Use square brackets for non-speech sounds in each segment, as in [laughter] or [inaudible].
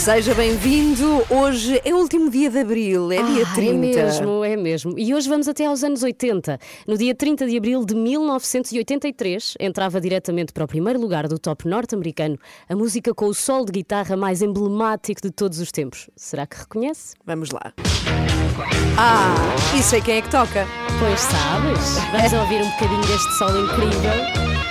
Seja bem-vindo. Hoje é o último dia de abril, é dia Ah, 30. É mesmo, é mesmo. E hoje vamos até aos anos 80. No dia 30 de abril de 1983, entrava diretamente para o primeiro lugar do top norte-americano a música com o sol de guitarra mais emblemático de todos os tempos. Será que reconhece? Vamos lá. Ah, e sei quem é que toca. Pois sabes. Vamos ouvir um bocadinho deste sol incrível.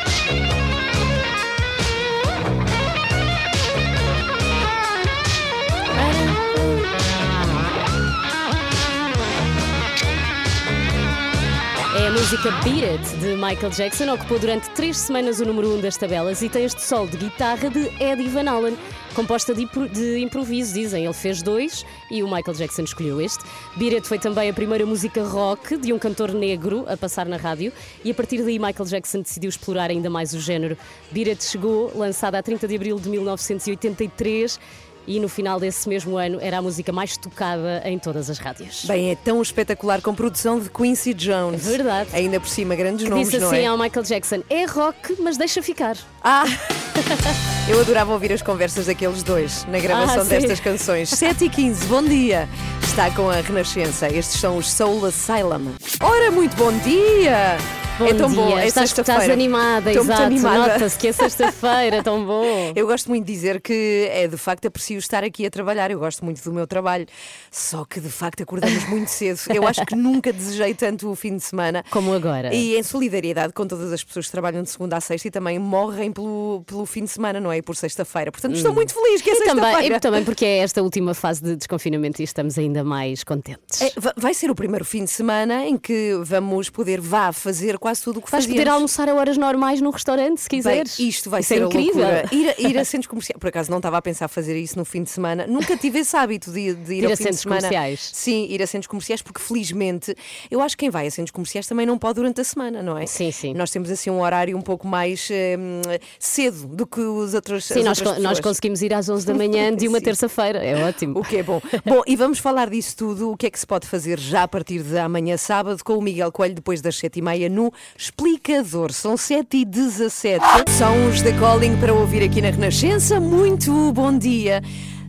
Música Beat It de Michael Jackson, ocupou durante três semanas o número 1 um das tabelas e tem este sol de guitarra de Eddie Van Halen, composta de, de improviso, dizem. Ele fez dois e o Michael Jackson escolheu este. Beat It foi também a primeira música rock de um cantor negro a passar na rádio e a partir daí Michael Jackson decidiu explorar ainda mais o género. Beat It chegou, lançada a 30 de abril de 1983 e no final desse mesmo ano era a música mais tocada em todas as rádios. Bem, é tão espetacular com produção de Quincy Jones. É verdade. Ainda por cima, grandes Que nomes, disse assim é? ao Michael Jackson: é rock, mas deixa ficar. Ah! Eu adorava ouvir as conversas daqueles dois na gravação Ah, destas canções. 7 e 15, bom dia! Está com a Renascença. Estes são os Soul Asylum. Ora, muito bom dia! Bom é tão dia, bom, é estás, estás animada, Estou exato. animada. Nota-se que é sexta-feira, tão bom. Eu gosto muito de dizer que é de facto aprecio estar aqui a trabalhar. Eu gosto muito do meu trabalho. Só que de facto acordamos muito cedo. Eu acho que nunca desejei tanto o fim de semana. Como agora. E em solidariedade com todas as pessoas que trabalham de segunda a sexta e também morrem pelo, pelo fim de semana, não é? E por sexta-feira. Portanto, estou muito feliz que é Hum. Sexta-feira. e também porque é esta última fase de desconfinamento e estamos ainda mais contentes. É, va- vai ser o primeiro fim de semana em que vamos poder vá fazer quase tudo o que Vais fazíamos. poder almoçar a horas normais num restaurante, se Bem, quiseres. isto vai Isso ser é incrível. Ir, a- ir a centros comerciais. Por acaso não estava a pensar fazer isso no fim de semana. Nunca tive esse hábito de, de ir, Ir ao a fim centros de semana. comerciais. Sim, ir a centros comerciais, porque felizmente eu acho que quem vai a centros comerciais também não pode durante a semana, não é? Sim, sim. Nós temos assim um horário um pouco mais hum, cedo do que os outros. Sim, nós, con- nós pessoas. conseguimos ir às 11 da manhã de [laughs] uma terça-feira. É ótimo. O que é bom. [laughs] Bom, e vamos falar disso tudo. O que é que se pode fazer já a partir de amanhã, sábado, com o Miguel Coelho, depois das 7h30 no Explicador. São 7h17. São os The Calling para ouvir aqui na Renascença. Muito bom dia.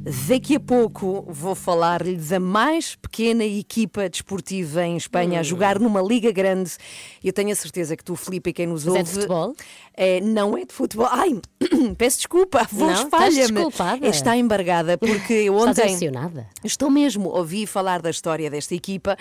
Daqui a pouco vou falar-lhe da mais pequena equipa desportiva em Espanha a jogar numa liga grande. Eu tenho a certeza que tu, Filipe, e quem nos Mas é ouve. de futebol? É, não é de futebol. Ai, [coughs] peço desculpa, estás falha-me. desculpada. Está embargada porque [laughs] eu ontem. Estou mesmo, ouvi falar da história desta equipa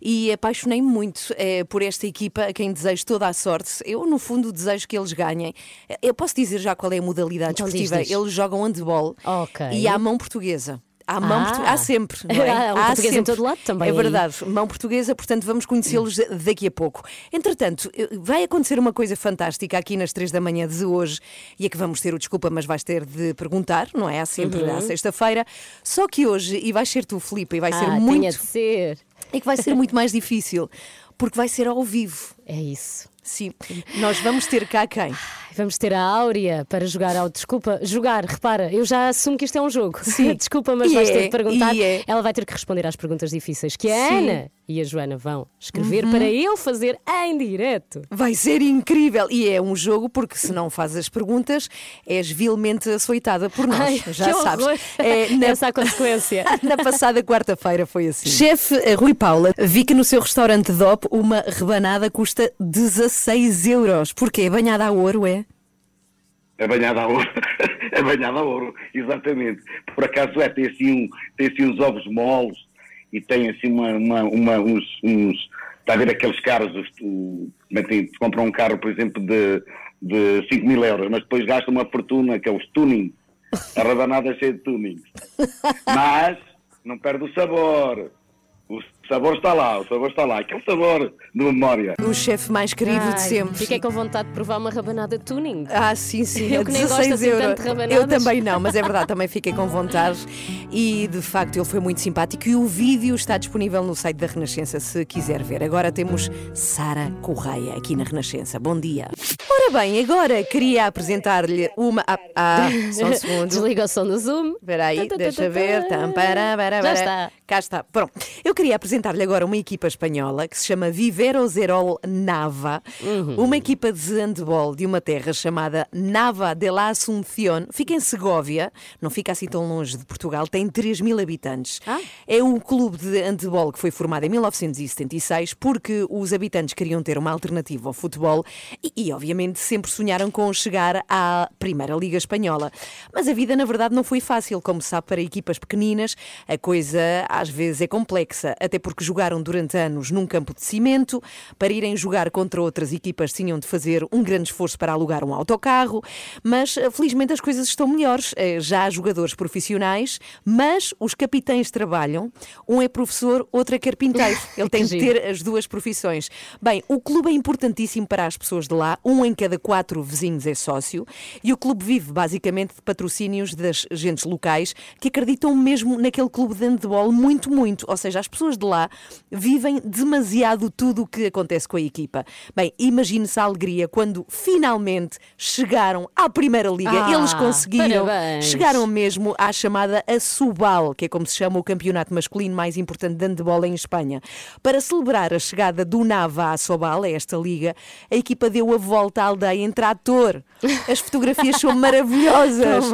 e apaixonei-me muito eh, por esta equipa, a quem desejo toda a sorte. Eu, no fundo, desejo que eles ganhem. Eh, Eu posso dizer já qual é a modalidade Então diz, desportiva. diz. Eles jogam handball Ok. e há mão portuguesa. Há mão Ah. portu- há sempre, [laughs] não é? Há um português em sempre. todo lado também É aí. verdade, mão portuguesa, portanto vamos conhecê-los daqui a pouco. Entretanto, vai acontecer uma coisa fantástica aqui nas três da manhã de hoje e é que vamos ter o desculpa, mas vais ter de perguntar, não é? Há sempre Uhum. à sexta-feira. Só que hoje, e vais ser tu, Filipe, e vai ser ah, muito tinha de ser. é que vai [laughs] ser muito mais difícil, porque vai ser ao vivo. É isso. Sim, nós vamos ter cá quem? Vamos ter a Áurea para jogar ao. Desculpa, jogar, repara, eu já assumo que isto é um jogo. Sim. [laughs] Desculpa, mas E vais é, ter de perguntar. é. Ela vai ter que responder às perguntas difíceis que a Sim. Uhum. Ana e a Joana vão escrever para eu fazer em direto. Vai ser incrível! E é um jogo porque se não fazes as perguntas, és vilmente açoitada por nós. Ai, já que sabes. horror. É, [laughs] na, Essa é a consequência. [laughs] na passada quarta-feira foi assim. Chefe eh, Rui Paula, vi que no seu restaurante DOP uma rebanada custa 16 euros. Porquê? Banhada a ouro, é? É banhada a ouro. [laughs] é banhada a ouro, exatamente. Por acaso é, tem assim, um, tem assim uns ovos moles e tem assim uma, uma, uma- uns, uns. Está a ver aqueles carros, os, o, tem, compram um carro, por exemplo, de, de 5 mil euros, mas depois gasta uma fortuna, que é os tuning. A [laughs] rabanada é cheia de tuning. [laughs] Mas não perde o sabor. O, sabor está lá, o sabor está lá. Aquele sabor de memória. O chefe mais querido Ai, de sempre. Fiquei com vontade de provar uma rabanada tuning. Ah, sim, sim. Eu a que nem gosto 16 assim euros. tanto de rabanadas. Eu também não, mas é verdade, também fiquei com vontade. E de facto ele foi muito simpático. E o vídeo está disponível no site da Renascença se quiser ver. Agora temos Sara Correia aqui na Renascença. Bom dia. Ora bem, agora queria apresentar-lhe uma. Ah, ah, só um [laughs] segundo. Desliga o som do Zoom. Espera aí, deixa ver. Tam, para, para, Já para. está. Cá está. Pronto. Eu queria apresentar-lhe agora uma equipa espanhola que se chama Viverozerol Nava, Uhum. uma equipa de handball de uma terra chamada Nava de la Asunción. Fica em Segóvia, não fica assim tão longe de Portugal, tem 3 mil habitantes. Ah. É um clube de handball que foi formado em 1976 porque os habitantes queriam ter uma alternativa ao futebol e, e, obviamente, sempre sonharam com chegar à Primeira Liga Espanhola. Mas a vida, na verdade, não foi fácil. Como sabe, para equipas pequeninas, a coisa às vezes é complexa, até porque jogaram durante anos num campo de cimento. Para irem jogar contra outras equipas, tinham de fazer um grande esforço para alugar um autocarro. Mas, eh, felizmente, as coisas estão melhores. Eh, Já há jogadores profissionais, mas os capitães trabalham. Um é professor, outro é carpinteiro. [laughs] Ele tem de ter as duas profissões. Bem, o clube é importantíssimo para as pessoas de lá. Um em cada quatro vizinhos é sócio. E o clube vive basicamente de patrocínios das gentes locais que acreditam mesmo naquele clube de handball muito, muito. Ou seja, as pessoas de lá vivem demasiado tudo o que acontece com a equipa. Bem, imagine-se a alegria quando finalmente chegaram à Primeira Liga. Ah, Eles conseguiram. parabéns. Chegaram mesmo à chamada Assobal, que é como se chama o campeonato masculino mais importante de handball em Espanha. Para celebrar a chegada do Nava à Assobal, a esta liga, a equipa deu a volta à aldeia em trator. As fotografias são [laughs] maravilhosas.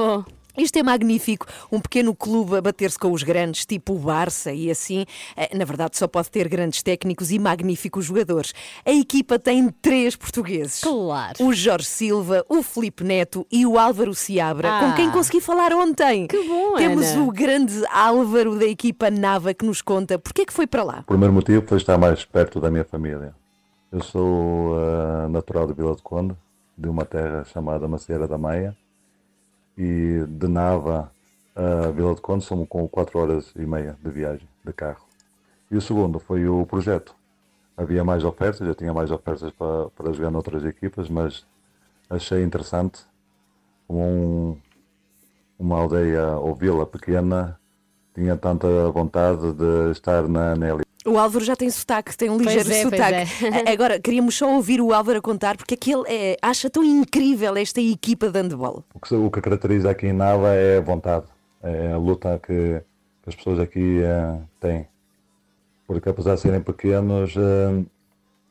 Isto é magnífico, um pequeno clube a bater-se com os grandes, tipo o Barça, e assim, eh, na verdade, só pode ter grandes técnicos e magníficos jogadores. A equipa tem três portugueses: Claro. o Jorge Silva, o Felipe Neto e o Álvaro Seabra, Ah. com quem consegui falar ontem. Que bom, Temos Ana. o grande Álvaro da equipa Nava que nos conta porque é que foi para lá. O primeiro motivo foi estar mais perto da minha família. Eu sou ah, natural de Vila de Conde, de uma terra chamada Macieira da Meia, e de Nava a Vila de Conde são com 4 horas e meia de viagem de carro. E o segundo foi o projeto. Havia mais ofertas, eu tinha mais ofertas para, para jogar noutras equipas, mas achei interessante como um, uma aldeia ou vila pequena tinha tanta vontade de estar na, na. O Álvaro já tem sotaque, tem um Pois ligeiro é, pois sotaque. é. [laughs] Agora, queríamos só ouvir o Álvaro a contar porque é que ele eh, acha tão incrível esta equipa de handball. O que, o que caracteriza aqui em Nava é a vontade, é a luta que, que as pessoas aqui eh, têm. Porque apesar de serem pequenos, eh,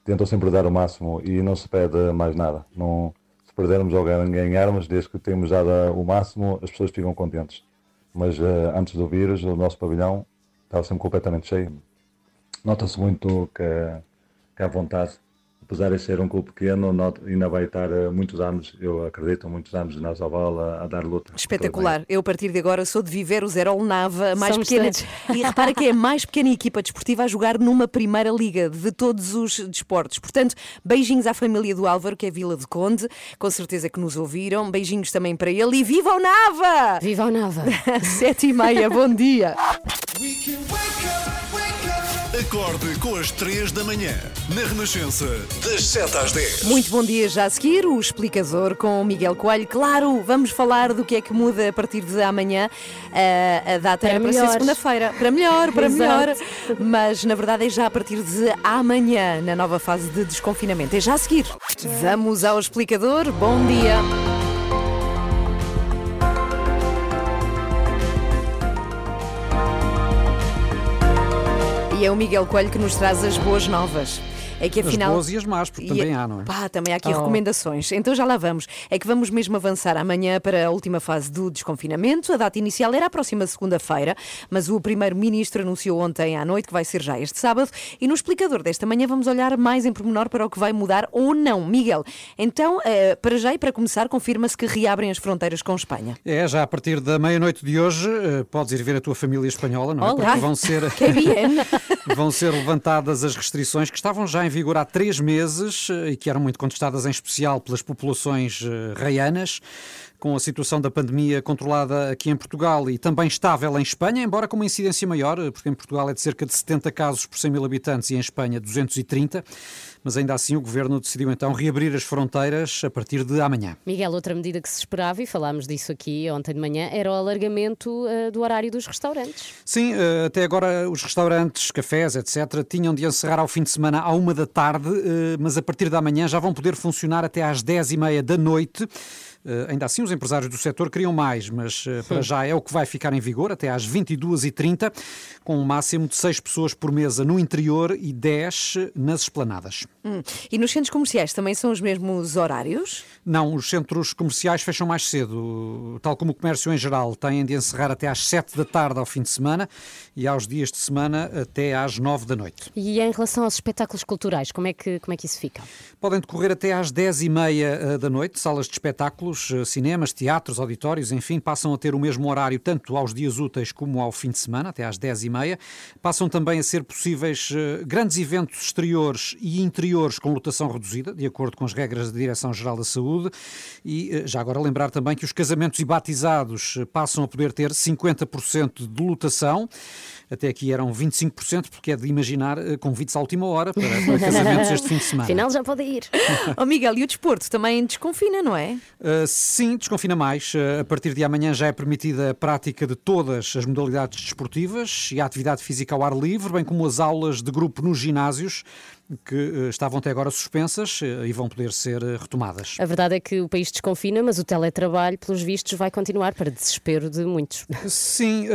tentam sempre dar o máximo e não se pede mais nada. Não, se perdermos ou gan- ganharmos, desde que temos dado o máximo, as pessoas ficam contentes. Mas eh, antes do vírus, o nosso pavilhão estava sempre completamente cheio. Nota-se muito que, que a vontade, apesar de ser um clube pequeno, not- ainda vai estar eh, muitos anos, eu acredito, muitos anos na Zaval a, a dar luta. Espetacular. Eu, a partir de agora, sou de viver o Zerol Nava, a mais Somos pequena. todos. E repara que é a mais pequena equipa desportiva a jogar numa primeira liga de todos os desportos. Portanto, beijinhos à família do Álvaro, que é Vila de Conde, com certeza que nos ouviram. Beijinhos também para ele e viva o Nava! Viva o Nava! [laughs] Sete e meia, bom dia. Acorde com as 3 da manhã, na Renascença, das 7 às 10. Muito bom dia já a seguir, o explicador com o Miguel Coelho. Claro, vamos falar do que é que muda a partir de amanhã. Ah, a data Para era para ser melhor. segunda-feira. Para melhor, para melhor. Mas na verdade é já a partir de amanhã, na nova fase de desconfinamento. É já a seguir. Vamos ao explicador. Bom dia. E é o Miguel Coelho que nos traz as boas novas. É que As afinal. boas e as más, porque também há, não é? Pá, também há aqui Oh. recomendações. Então já lá vamos. É que vamos mesmo avançar amanhã para a última fase do desconfinamento. A data inicial era a próxima segunda-feira, mas o primeiro-ministro anunciou ontem à noite que vai ser já este sábado. E no explicador desta manhã vamos olhar mais em pormenor para o que vai mudar ou não. Miguel, então, eh, para já e para começar, confirma-se que reabrem as fronteiras com Espanha. É, já a partir da meia-noite de hoje eh, podes ir ver a tua família espanhola, não é? Olá. Porque vão ser, [laughs] Que bien. [laughs] vão ser levantadas as restrições que estavam já em vigor há três meses eh, e que eram muito contestadas, em especial pelas populações eh, raianas. com a situação da pandemia controlada aqui em Portugal e também estável em Espanha, embora com uma incidência maior, porque em Portugal é de cerca de 70 casos por 100 mil habitantes e em Espanha 230 mas ainda assim o governo decidiu então reabrir as fronteiras a partir de amanhã. Miguel, outra medida que se esperava, e falámos disso aqui ontem de manhã, era o alargamento uh, do horário dos restaurantes. Sim, uh, até agora os restaurantes, cafés, etc., tinham de encerrar ao fim de semana à uma da tarde, uh, mas a partir de amanhã já vão poder funcionar até às dez e meia da noite. Uh, ainda assim, os empresários do setor queriam mais, mas uh, para já é o que vai ficar em vigor até às 22h30, com um máximo de 6 pessoas por mesa no interior e 10 nas esplanadas. Hum. E nos centros comerciais também são os mesmos horários? Não, os centros comerciais fecham mais cedo. Tal como o comércio em geral, têm de encerrar até às 7 da tarde ao fim de semana e aos dias de semana até às 9 da noite. E em relação aos espetáculos culturais, como é que, como é que isso fica? Podem decorrer até às 10 e meia da noite, salas de espetáculos eh, cinemas, teatros, auditórios, enfim, passam a ter o mesmo horário tanto aos dias úteis como ao fim de semana, até às 10h30. Passam também a ser possíveis eh, grandes eventos exteriores e interiores com lotação reduzida, de acordo com as regras da Direção-Geral da Saúde. E eh, já agora lembrar também que os casamentos e batizados passam a poder ter 50% de lotação. Até aqui eram 25%, porque é de imaginar convites à última hora para, para [laughs] casamentos este fim de semana. Afinal, já pode ir. [laughs] oh, Miguel, e o desporto também desconfina, não é? Uh, sim, desconfina mais. Uh, a partir de amanhã já é permitida a prática de todas as modalidades desportivas e a atividade física ao ar livre, bem como as aulas de grupo nos ginásios que uh, estavam até agora suspensas e vão poder ser retomadas. A verdade é que o país desconfina, mas o teletrabalho, pelos vistos, vai continuar para desespero de muitos. Sim,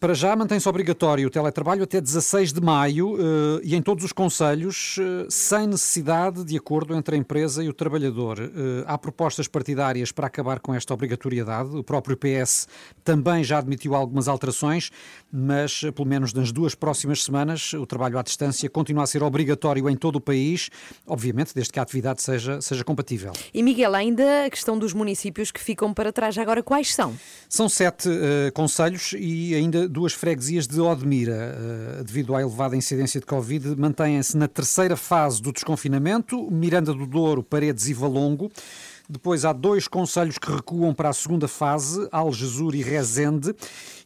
para já mantém-se obrigatório o teletrabalho até 16 de maio e em todos os conselhos, sem necessidade de acordo entre a empresa e o trabalhador. Há propostas partidárias para acabar com esta obrigatoriedade. O próprio PS também já admitiu algumas alterações, mas pelo menos nas duas próximas semanas o trabalho à distância continua a ser obrigatório em todo o país, obviamente desde que a atividade seja, seja compatível. E Miguel, ainda a questão dos municípios que ficam para trás, agora quais são? São sete uh, conselhos e ainda duas freguesias de Odmira. Uh, devido à elevada incidência de Covid, mantêm-se na terceira fase do desconfinamento, Miranda do Douro, Paredes e Valongo. Depois há dois conselhos que recuam para a segunda fase, Algesur e Rezende.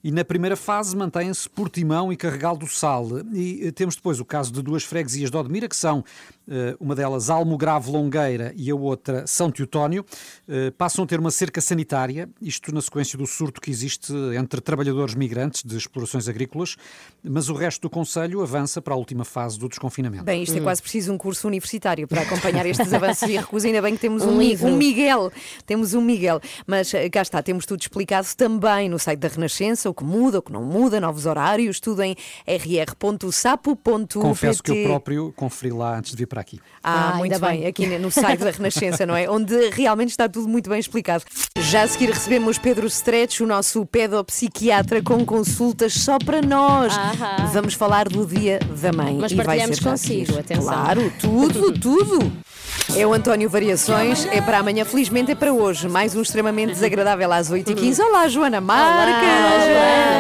E na primeira fase mantêm-se Portimão e Carregal do Sal. E eh, temos depois o caso de duas freguesias de Odmira, que são eh, uma delas Almograve Longueira e a outra São Teutónio, eh, passam a ter uma cerca sanitária, isto na sequência do surto que existe entre trabalhadores migrantes de explorações agrícolas, mas o resto do Conselho avança para a última fase do desconfinamento. Bem, isto é quase preciso um curso universitário para acompanhar estes avanços e recursos. Ainda bem que temos um, um, um Miguel, temos um Miguel, mas cá está, temos tudo explicado também no site da Renascença, o que muda, o que não muda, novos horários, tudo em rr.sapo.pt. Confesso que eu próprio conferi lá antes de vir para aqui. Ah, ah muito bem. bem, aqui no site da Renascença, não é? [laughs] Onde realmente está tudo muito bem explicado. Já a seguir recebemos Pedro Stretch, o nosso pedopsiquiatra com consultas só para nós. Aham. Vamos falar do Dia da Mãe. Mas e vai partilhamos ser consigo, atenção. Claro, tudo, tudo. [laughs] É o António Variações, é para amanhã, felizmente é para hoje. Mais um extremamente desagradável às 8h15. Olá, Joana Marques!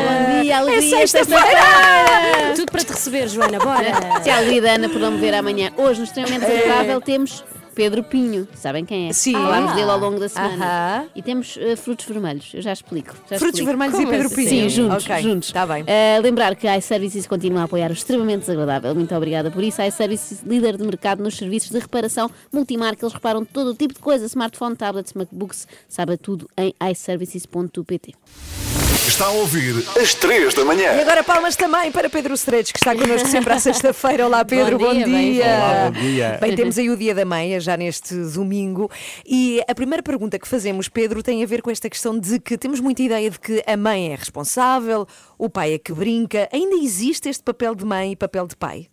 Bom dia, alegria, É sexta-feira! Tudo para te receber, Joana, bora! Se a não me ver amanhã. Hoje, no extremamente desagradável, temos Pedro Pinho. Sabem quem é? Sim. Falámos dele ao longo da semana. Aham. E temos eh, frutos vermelhos. Eu já explico. já Frutos explico. vermelhos e Como Pedro assim? Pinho. Sim, juntos. Ok, juntos. Está bem. Uh, lembrar que a iServices continua a apoiar o extremamente desagradável. Muito obrigada por isso. A iServices, líder de mercado nos serviços de reparação multimarca. Eles reparam todo o tipo de coisa: smartphone, tablets, MacBooks. Sabe tudo em iServices.pt. Está a ouvir às 3 da manhã. E agora palmas também para Pedro Stretch, que está connosco sempre à [laughs] sexta-feira. Olá, Pedro, bom, Bom dia, bem dia. Olá, bom dia. Bem, temos aí o Dia da Mãe, já neste domingo. E a primeira pergunta que fazemos, Pedro, tem a ver com esta questão de que temos muita ideia de que a mãe é responsável, o pai é que brinca. Ainda existe este papel de mãe e papel de pai?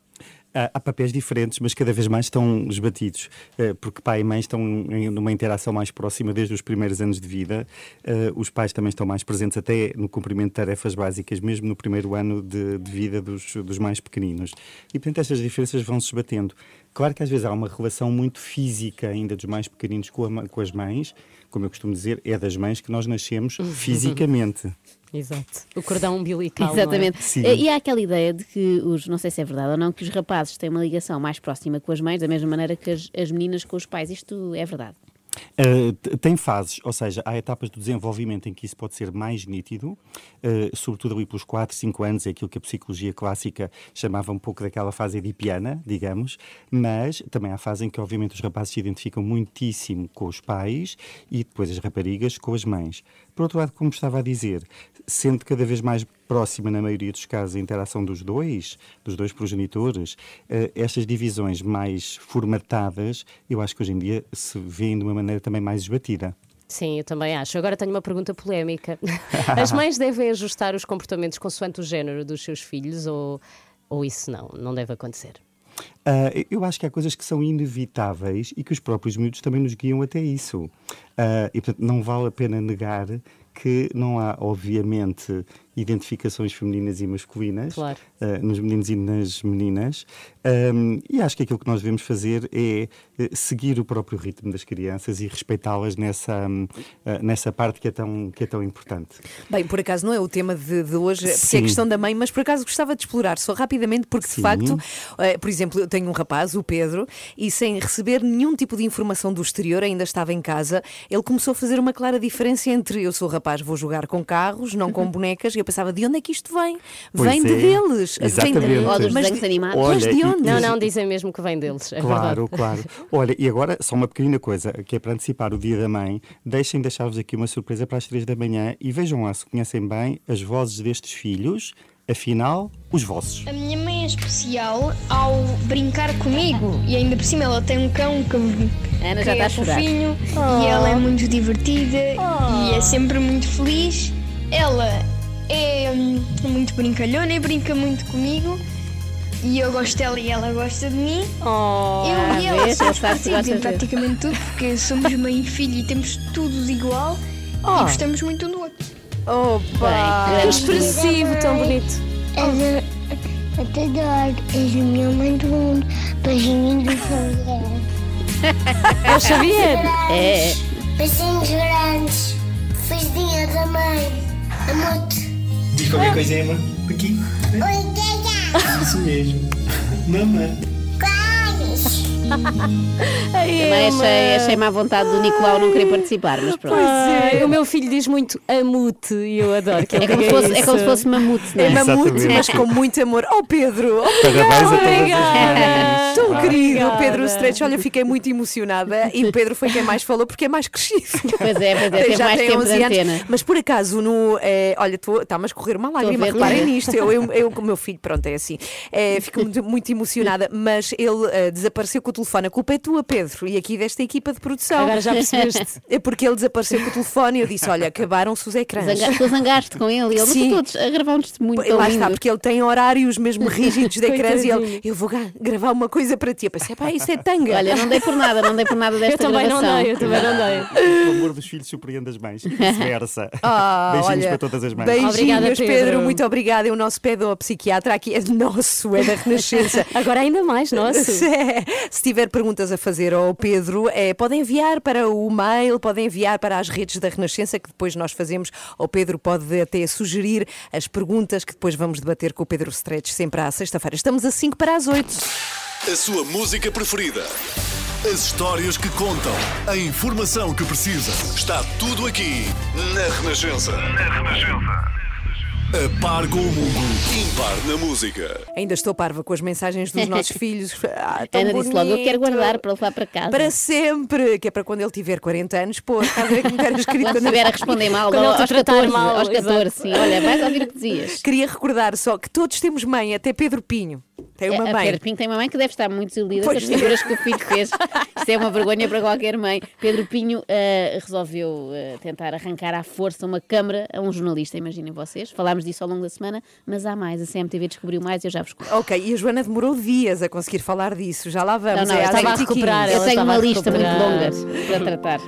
Há, papéis diferentes, mas cada vez mais estão esbatidos, eh, porque pai e mãe estão numa interação mais próxima desde os primeiros anos de vida. Eh, Os pais também estão mais presentes até no cumprimento de tarefas básicas, mesmo no primeiro ano de, de vida dos, dos mais pequeninos. E, portanto, estas diferenças vão se esbatendo. Claro que às vezes há uma relação muito física ainda dos mais pequeninos com, a com as mães, como eu costumo dizer, é das mães que nós nascemos fisicamente. Exato. O cordão umbilical. é? Exatamente. Eh, E há aquela ideia de que os, não sei se é verdade ou não, que os rapazes têm uma ligação mais próxima com as mães, da mesma maneira que as, as meninas com os pais. Isto é verdade. Uh, tem fases, ou seja, há etapas do desenvolvimento em que isso pode ser mais nítido, uh, sobretudo ali pelos 4, 5 anos, é aquilo que a psicologia clássica chamava um pouco daquela fase edipiana, digamos, mas também há fase em que, obviamente, os rapazes se identificam muitíssimo com os pais e depois as raparigas com as mães. Por outro lado, como estava a dizer, sendo cada vez mais próxima, na maioria dos casos, a interação dos dois, dos dois progenitores, eh, estas divisões mais formatadas, eu acho que hoje em dia se vêem de uma maneira também mais esbatida. Sim, eu também acho. Agora tenho uma pergunta polémica. [laughs] As mães devem ajustar os comportamentos consoante o género dos seus filhos ou, ou isso não, não deve acontecer? Ah, eu acho que há coisas que são inevitáveis e que os próprios miúdos também nos guiam até isso. Ah, e, portanto, não vale a pena negar que não há, obviamente, identificações femininas e masculinas Claro. ah, nos meninos e nas meninas. Ahm, e acho que aquilo que nós devemos fazer é eh, seguir o próprio ritmo das crianças e respeitá-las nessa, ah, nessa parte que é, tão, que é tão importante. Bem, por acaso não é o tema de, de hoje, porque é Sim. a questão da mãe, mas por acaso gostava de explorar só rapidamente, porque de Sim. facto, eh, por exemplo, eu tenho um rapaz, o Pedro, e sem receber nenhum tipo de informação do exterior, ainda estava em casa, ele começou a fazer uma clara diferença entre eu sou rapaz, vou jogar com carros, não com [laughs] bonecas, e pensava, de onde é que isto vem? Pois vem de é, deles. Vem de- exatamente. Ou dos Mas de- animados. Mas Olha, de e- onde? Não, não, dizem mesmo que vem deles. É Claro, verdade. [laughs] claro. Olha, e agora só uma pequenina coisa, que é para antecipar o dia da mãe, deixem deixar-vos aqui uma surpresa para as três da manhã e vejam lá se conhecem bem as vozes destes filhos, afinal, os vossos. A minha mãe é especial ao brincar comigo e ainda por cima ela tem um cão que, Ana que já está é a chorar. fofinho e ela é muito divertida e é sempre muito feliz. Ela é hum, muito brincalhona e brinca muito comigo e eu gosto dela e ela gosta de mim. Oh, eu e ela somos parecidos em de- praticamente tudo porque somos mãe e filho e temos tudo igual e gostamos muito um do outro. Opa! Bem, que expressivo, tão bonito. Eu te adoro, és a minha mãe do mundo. Beijinhos do Xavier. [laughs] É o Xavier. É, Beijinhos grandes. Feliz dia da mãe. Amo-te. Diz qualquer coisa, Emma. Aqui. Oi, Gaga. Isso mesmo. Mamãe. [laughs] Também achei, achei má vontade do Nicolau não querer participar, mas pronto. Ai, o meu filho diz muito amute e eu adoro que ele É como, fosse, é como se fosse mamute, não É é? mamute, mas com muito amor. Oh Pedro! Oh, Parabéns a todas as Obrigada. mães. Tão querido, Obrigada. Pedro Stretch. Olha, fiquei muito emocionada e o Pedro foi quem mais falou porque é mais crescido. [laughs] Pois é, pois é, teve Já mais tem tempo de 11 anos. antena. Mas por acaso, no, eh, olha, está-me a escorrer uma lágrima, reparem a nisto. Eu, eu, o meu filho, pronto, é assim. Eh, fico muito, muito emocionada, mas ele eh, desapareceu com o telefone. A culpa é tua, Pedro, e aqui desta equipa de produção. Agora já percebeste. [laughs] É porque ele desapareceu com o telefone e eu disse: Olha, acabaram-se os ecrãs. Zanga, tu zangaste com ele e ele, mas Sim. todos a gravar um testemunho tão Lá lindo. está, porque ele tem horários mesmo rígidos de ecrãs e ele, eu vou gravar uma coisa para ti. Eu pensei, pá, isso é tanga. Olha, não dei por nada, não dei por nada desta Eu também não gravação. dei, eu também não dei. O amor dos filhos surpreende as mães e vice-versa. [laughs] Ah, Beijinhos olha, para todas as mães. Beijinhos, Obrigada, Pedro. Pedro. Muito obrigada. É o nosso pedopsiquiatra aqui. É nosso, é da Renascença. Agora ainda mais, nosso. Se, [laughs] se tiver perguntas a fazer ao Pedro, é, podem enviar para o mail, podem enviar para as redes da Renascença, que depois nós fazemos. O Pedro pode até sugerir as perguntas que depois vamos debater com o Pedro Stretch sempre à sexta-feira. Estamos a 5 para as 8. A sua música preferida. As histórias que contam. A informação que precisa. Está tudo aqui na Renascença. Na Renascença. A par com o mundo. Impar na música. Ainda estou parva com as mensagens dos nossos [laughs] filhos. Ah, tão Ana disse logo, eu quero guardar para levar para casa. Para sempre, que é para quando ele tiver 40 anos, pô, estás a ver como era [laughs] escrito Quando estiver a responder mal, Quando ele te aos tratar 14, mal, aos 14, exato. sim. Olha, vais ouvir o que dizias. [laughs] Queria recordar só que todos temos mãe, até Pedro Pinho. Tem uma É, a mãe. Pedro Pinho tem uma mãe que deve estar muito desiludida Pois com as figuras que o filho fez. Isto é uma vergonha para qualquer mãe. Pedro Pinho eh, resolveu eh, tentar arrancar à força uma câmara a um jornalista, imaginem vocês. Falámos disso ao longo da semana, mas há mais. A CMTV descobriu mais e eu já vos conto. Ok, e a Joana demorou dias a conseguir falar disso. Já lá vamos. Não, não, é eu estava a recuperar. Eu ela tenho uma lista muito longa para tratar.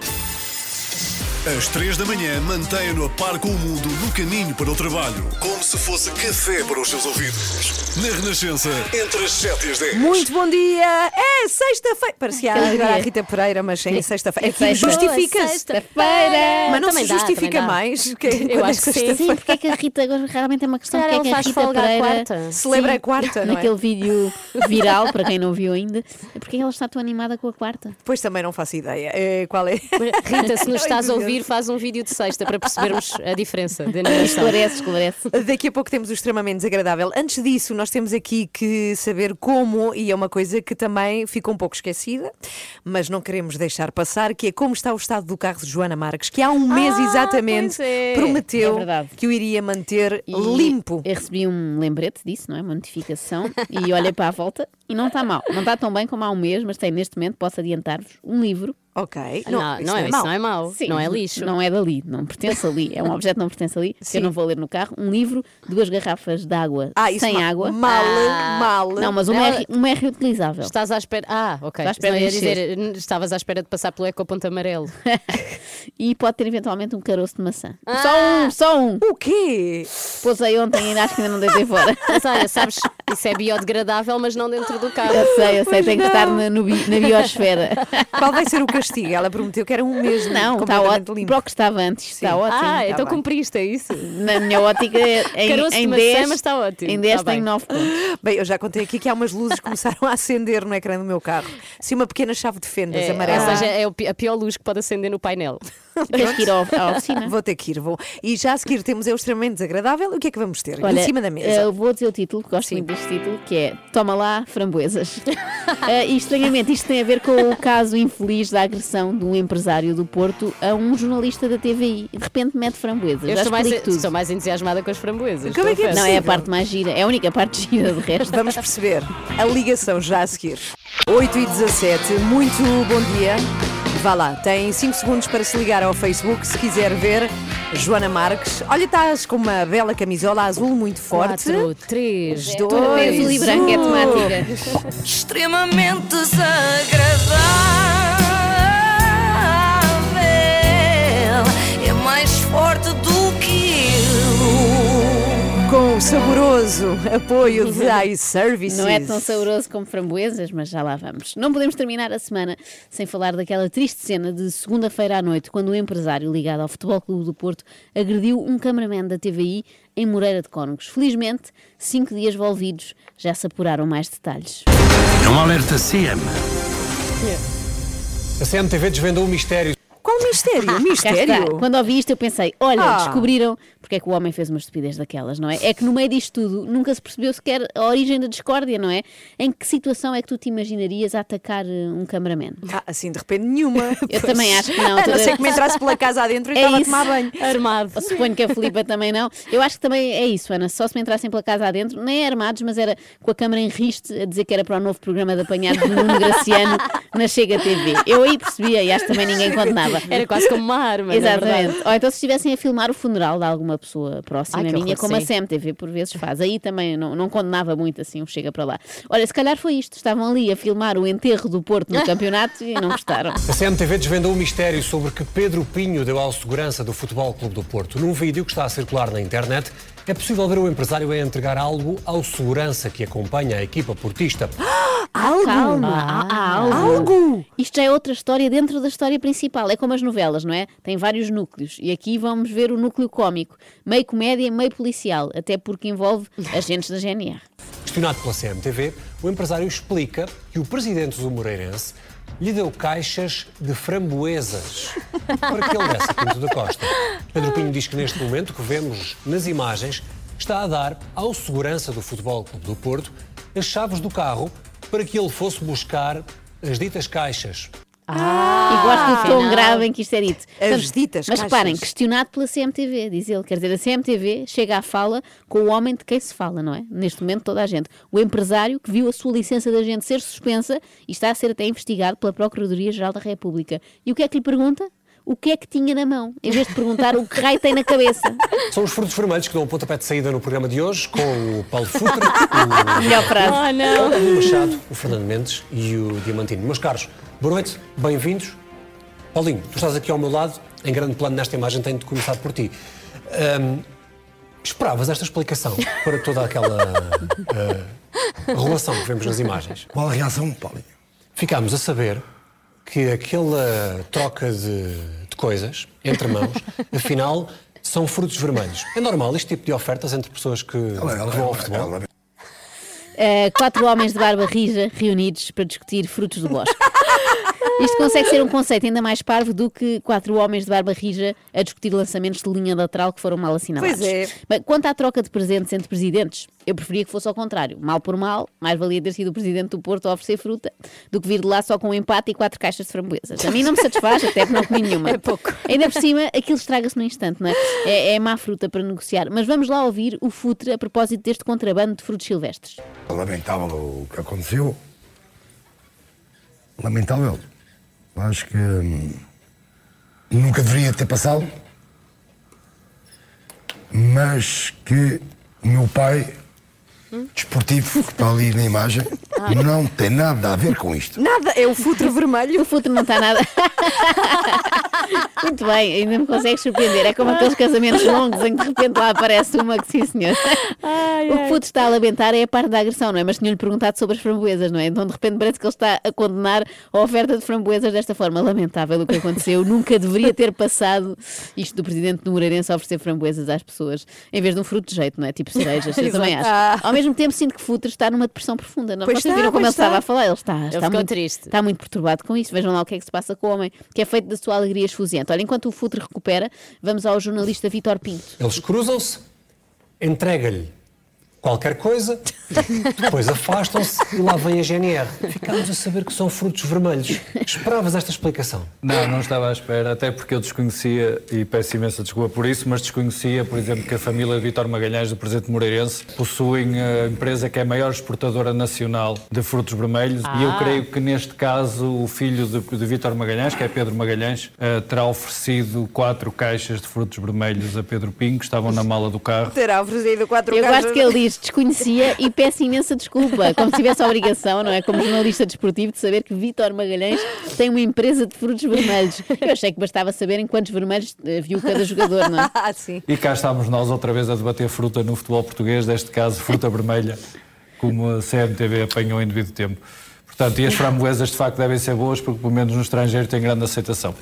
Às 3 da manhã, mantenha-no a par com o mundo no caminho para o trabalho. Como se fosse café para os seus ouvidos. Na Renascença, entre as 7 e as 10. Muito bom dia! É sexta-feira! Parecia agora a. Rita Pereira, mas é sexta-feira. É Aqui sexta. justifica-se. Sexta-feira. Mas não Também se justifica dá. mais. Que, Eu é acho que sim. sexta-feira. Sim, porque é que a Rita agora realmente é uma questão. Porque é que a ela faz Rita Pereira quarta. Celebra a quarta, não é? Naquele vídeo viral, para quem não viu ainda, porque ela está tão animada com a quarta. Pois também não faço ideia. É, qual é? Rita, se nos estás a Ai, ouvir, faz um vídeo de sexta para percebermos a diferença de animação. Esclarece, esclarece. Daqui a pouco temos o extremamente desagradável. Antes disso, nós temos aqui que saber como, e é uma coisa que também ficou um pouco esquecida, mas não queremos deixar passar, que é como está o estado do carro de Joana Marques, que há um mês Ah, exatamente é. prometeu É que o iria manter E limpo. Eu recebi um lembrete disso, não é? Uma notificação e olhei para a volta e não está mal. Não está tão bem como há um mês, mas tem neste momento, posso adiantar-vos, um livro. Ok. Não, isso não, é, isso mau. não é mau, Sim, não é lixo. Não é dali, não pertence ali. É um objeto que não pertence ali, que Sim. eu não vou ler no carro. Um livro, duas garrafas de água Ah, isso sem ma- água. Mal, mal. Não, mas uma, Ela- é, uma é reutilizável. Estás à espera. Ah, ok. Estou à espera Não, ia de dizer, estavas à espera de passar pelo ecoponto amarelo. [laughs] E pode ter eventualmente um caroço de maçã. Ah! Só um, só um. O quê? Pousei ontem e acho que ainda não deitei fora. [laughs] Mas olha, sabes, isso é biodegradável, mas não dentro do carro. Eu sei, eu sei, tem que estar na, no na biosfera. Qual vai ser o castigo? [laughs] Ela prometeu que era um mês Não, está ótimo. limpo. Para o que estava antes, está ótimo. Ah, Está então bem. cumpriste, é isso? Na minha ótica, em, [laughs] em maçã, 10, mas está ótimo. Em 10 Está tenho bem. 9 pontos. [gasps] Bem, eu já contei aqui que há umas luzes que começaram a acender no ecrã do meu carro. Se uma pequena chave de fendas É, amarela. Ou seja, é a pior luz que pode acender no painel. [laughs] Tens que ir ao- à oficina. Vou ter que ir, vou. E já a seguir temos é o extremamente desagradável. O que é que vamos ter? Olha, em cima da mesa. eh, eu vou dizer o título, que gosto Sim. muito deste título, que é Toma lá framboesas. [laughs] Eh, e estranhamente, isto tem a ver com o caso infeliz da agressão de um empresário do Porto a um jornalista da TVI. De repente mete framboesas. Eu Já estou mais, tudo. estou mais entusiasmada com as framboesas. Como é que é. Não, é a parte mais gira. É a única parte [laughs] gira de resto. Vamos perceber a ligação já a seguir. 8 e 17, muito bom dia. Vá lá, tem 5 segundos para se ligar ao Facebook se quiser ver Joana Marques. Olha, estás com uma bela camisola azul muito forte. 4, 3, Toda vez 2, azul e branco é temática. [laughs] extremamente desagradável. É mais forte do que. Com o saboroso apoio de [laughs] iServices. Não é tão saboroso como framboesas, mas já lá vamos. Não podemos terminar a semana sem falar daquela triste cena de segunda-feira à noite, quando o empresário ligado ao Futebol Clube do Porto agrediu um cameraman da TVI em Moreira de Cónegos. Felizmente, cinco dias envolvidos já se apuraram mais detalhes. É um alerta CM. A CMTV desvendou o mistério. Qual mistério? [laughs] Mistério? Quando ouvi isto, eu pensei: olha, Ah. descobriram porque é que o homem fez uma estupidez daquelas, não é? É que no meio disto tudo nunca se percebeu sequer a origem da discórdia, não é? Em que situação é que tu te imaginarias a atacar eh, um cameraman? Ah, assim de repente nenhuma. [laughs] Eu também acho que não. A não ser que me entrasse pela casa adentro e É estava a isso. tomar banho. Armado. Eu Suponho que a Filipa também não. Eu acho que também é isso, Ana. Só se me entrassem pela casa adentro, nem armados, mas era com a câmara em riste a dizer que era para o novo programa de apanhado de Nuno Graciano na Chega TV. Eu aí percebia e acho que também ninguém condenava. [laughs] Era quase como uma arma. Exatamente. Ou então se estivessem a filmar o funeral de alguma pessoa próxima Ai, minha, horror, como a. CMTV por vezes faz. Aí também não, não condenava muito assim, um chega para lá. Olha, se calhar foi isto. Estavam ali a filmar o enterro do Porto no campeonato e não gostaram. [laughs] A CMTV desvendou o mistério sobre que Pedro Pinho deu ao segurança do Futebol Clube do Porto. Num vídeo que está a circular na internet, é possível ver o empresário a entregar algo ao segurança que acompanha a equipa portista. [gasps] Algo. Calma, há, há algo. Algo? Isto já é outra história dentro da história principal. É como as novelas, não é? Tem vários núcleos. E aqui vamos ver o núcleo cómico. Meio comédia, meio policial. Até porque envolve [laughs] agentes da GNR. Questionado pela CMTV, o empresário explica que o presidente do Moreirense lhe deu caixas de framboesas para que ele desse a Pinto da Costa. Pedro Pinho diz que neste momento que vemos nas imagens está a dar ao segurança do Futebol Clube do Porto as chaves do carro para que ele fosse buscar as ditas caixas. E gosto do tom grave em que isto é dito. As ditas Mas caixas. reparem, questionado pela CMTV, diz ele. Quer dizer, a CMTV chega à fala com o homem de quem se fala, não é? Neste momento, toda a gente. O empresário que viu a sua licença de agente ser suspensa e está a ser até investigado pela Procuradoria-Geral da República. E o que é que lhe pergunta? O que é que tinha na mão? Em vez de perguntar o que raio tem na cabeça. São os frutos vermelhos que dão um pontapé de saída no programa de hoje, com o Paulo Futre, [laughs] o Melhor frase. Oh, não. o Machado, o Fernando Mendes e o Diamantino. Meus caros, boa noite, bem-vindos. Paulinho, tu estás aqui ao meu lado em grande plano nesta imagem, tenho de começar por ti. Ahm, esperavas esta explicação para toda aquela ah, relação que vemos nas imagens? Qual a reação, Paulinho? Ficámos a saber que aquela troca de, de coisas entre mãos, [laughs] afinal, são frutos vermelhos. É normal este tipo de ofertas entre pessoas que, que vão ao futebol? Uh, quatro homens de barba rija reunidos para discutir frutos do bosque. [laughs] Isto consegue ser um conceito ainda mais parvo do que quatro homens de barba rija a discutir lançamentos de linha lateral que foram mal assinalados. Pois é. Bem, quanto à troca de presentes entre presidentes, eu preferia que fosse ao contrário. Mal por mal, mais valia ter sido o presidente do Porto a oferecer fruta do que vir de lá só com um empate e quatro caixas de framboesas. A mim não me satisfaz, até porque não comi nenhuma. [laughs] É pouco. Ainda por cima, aquilo estraga-se no instante, não é? é? É má fruta para negociar. Mas vamos lá ouvir o futre a propósito deste contrabando de frutos silvestres. Lamentável o que aconteceu. Lamentável. Acho que hum, nunca deveria ter passado. Mas que o meu pai, desportivo, que está ali na imagem, não tem nada a ver com isto. Nada, é o futre vermelho. O futre não está nada. [laughs] Muito bem, ainda me consegues surpreender. É como aqueles casamentos longos em que de repente lá aparece uma que sim, senhor. o que puto está a lamentar é a parte da agressão, não é? Mas tinha-lhe perguntado sobre as framboesas, não é? Então de repente parece que ele está a condenar a oferta de framboesas desta forma. Lamentável o que aconteceu. Nunca deveria ter passado isto do presidente do Moreirense a oferecer framboesas às pessoas, em vez de um fruto de jeito, não é? Tipo cerejas. Eu também acho. Ao mesmo tempo sinto que Futre está numa depressão profunda. Não? Pois Vocês está, viram como ele estava está. a falar? Ele está, Ele está muito, triste. está muito perturbado com isso. Vejam lá o que é que se passa com o homem, que é feito da sua alegria Olha, enquanto o Futre recupera, vamos ao jornalista Vítor Pinto. Eles cruzam-se, entrega-lhe qualquer coisa, depois afastam-se e lá vem a GNR. Ficámos a saber que são frutos vermelhos. Esperavas esta explicação? Não, não estava à espera, até porque eu desconhecia, e peço imensa desculpa por isso, mas desconhecia, por exemplo, que a família de Vítor Magalhães, do presidente Moreirense, possuem a empresa que é a maior exportadora nacional de frutos vermelhos e eu Ah. creio que neste caso o filho de, de Vítor Magalhães, que é Pedro Magalhães, eh, terá oferecido quatro caixas de frutos vermelhos a Pedro Pinho, que estavam na mala do carro. Terá oferecido quatro Eu caixas. gosto que ele diz desconhecia e peço imensa desculpa, como se tivesse a obrigação, não é? Como jornalista desportivo, de saber que Vítor Magalhães tem uma empresa de frutos vermelhos. Eu achei que bastava saber em quantos vermelhos eh, viu cada jogador, não é? [laughs] Ah, sim. E cá estamos nós outra vez a debater fruta no futebol português, neste caso fruta vermelha, como a CMTV apanhou em devido tempo. Portanto, e as framboesas de facto devem ser boas porque pelo menos no estrangeiro têm grande aceitação.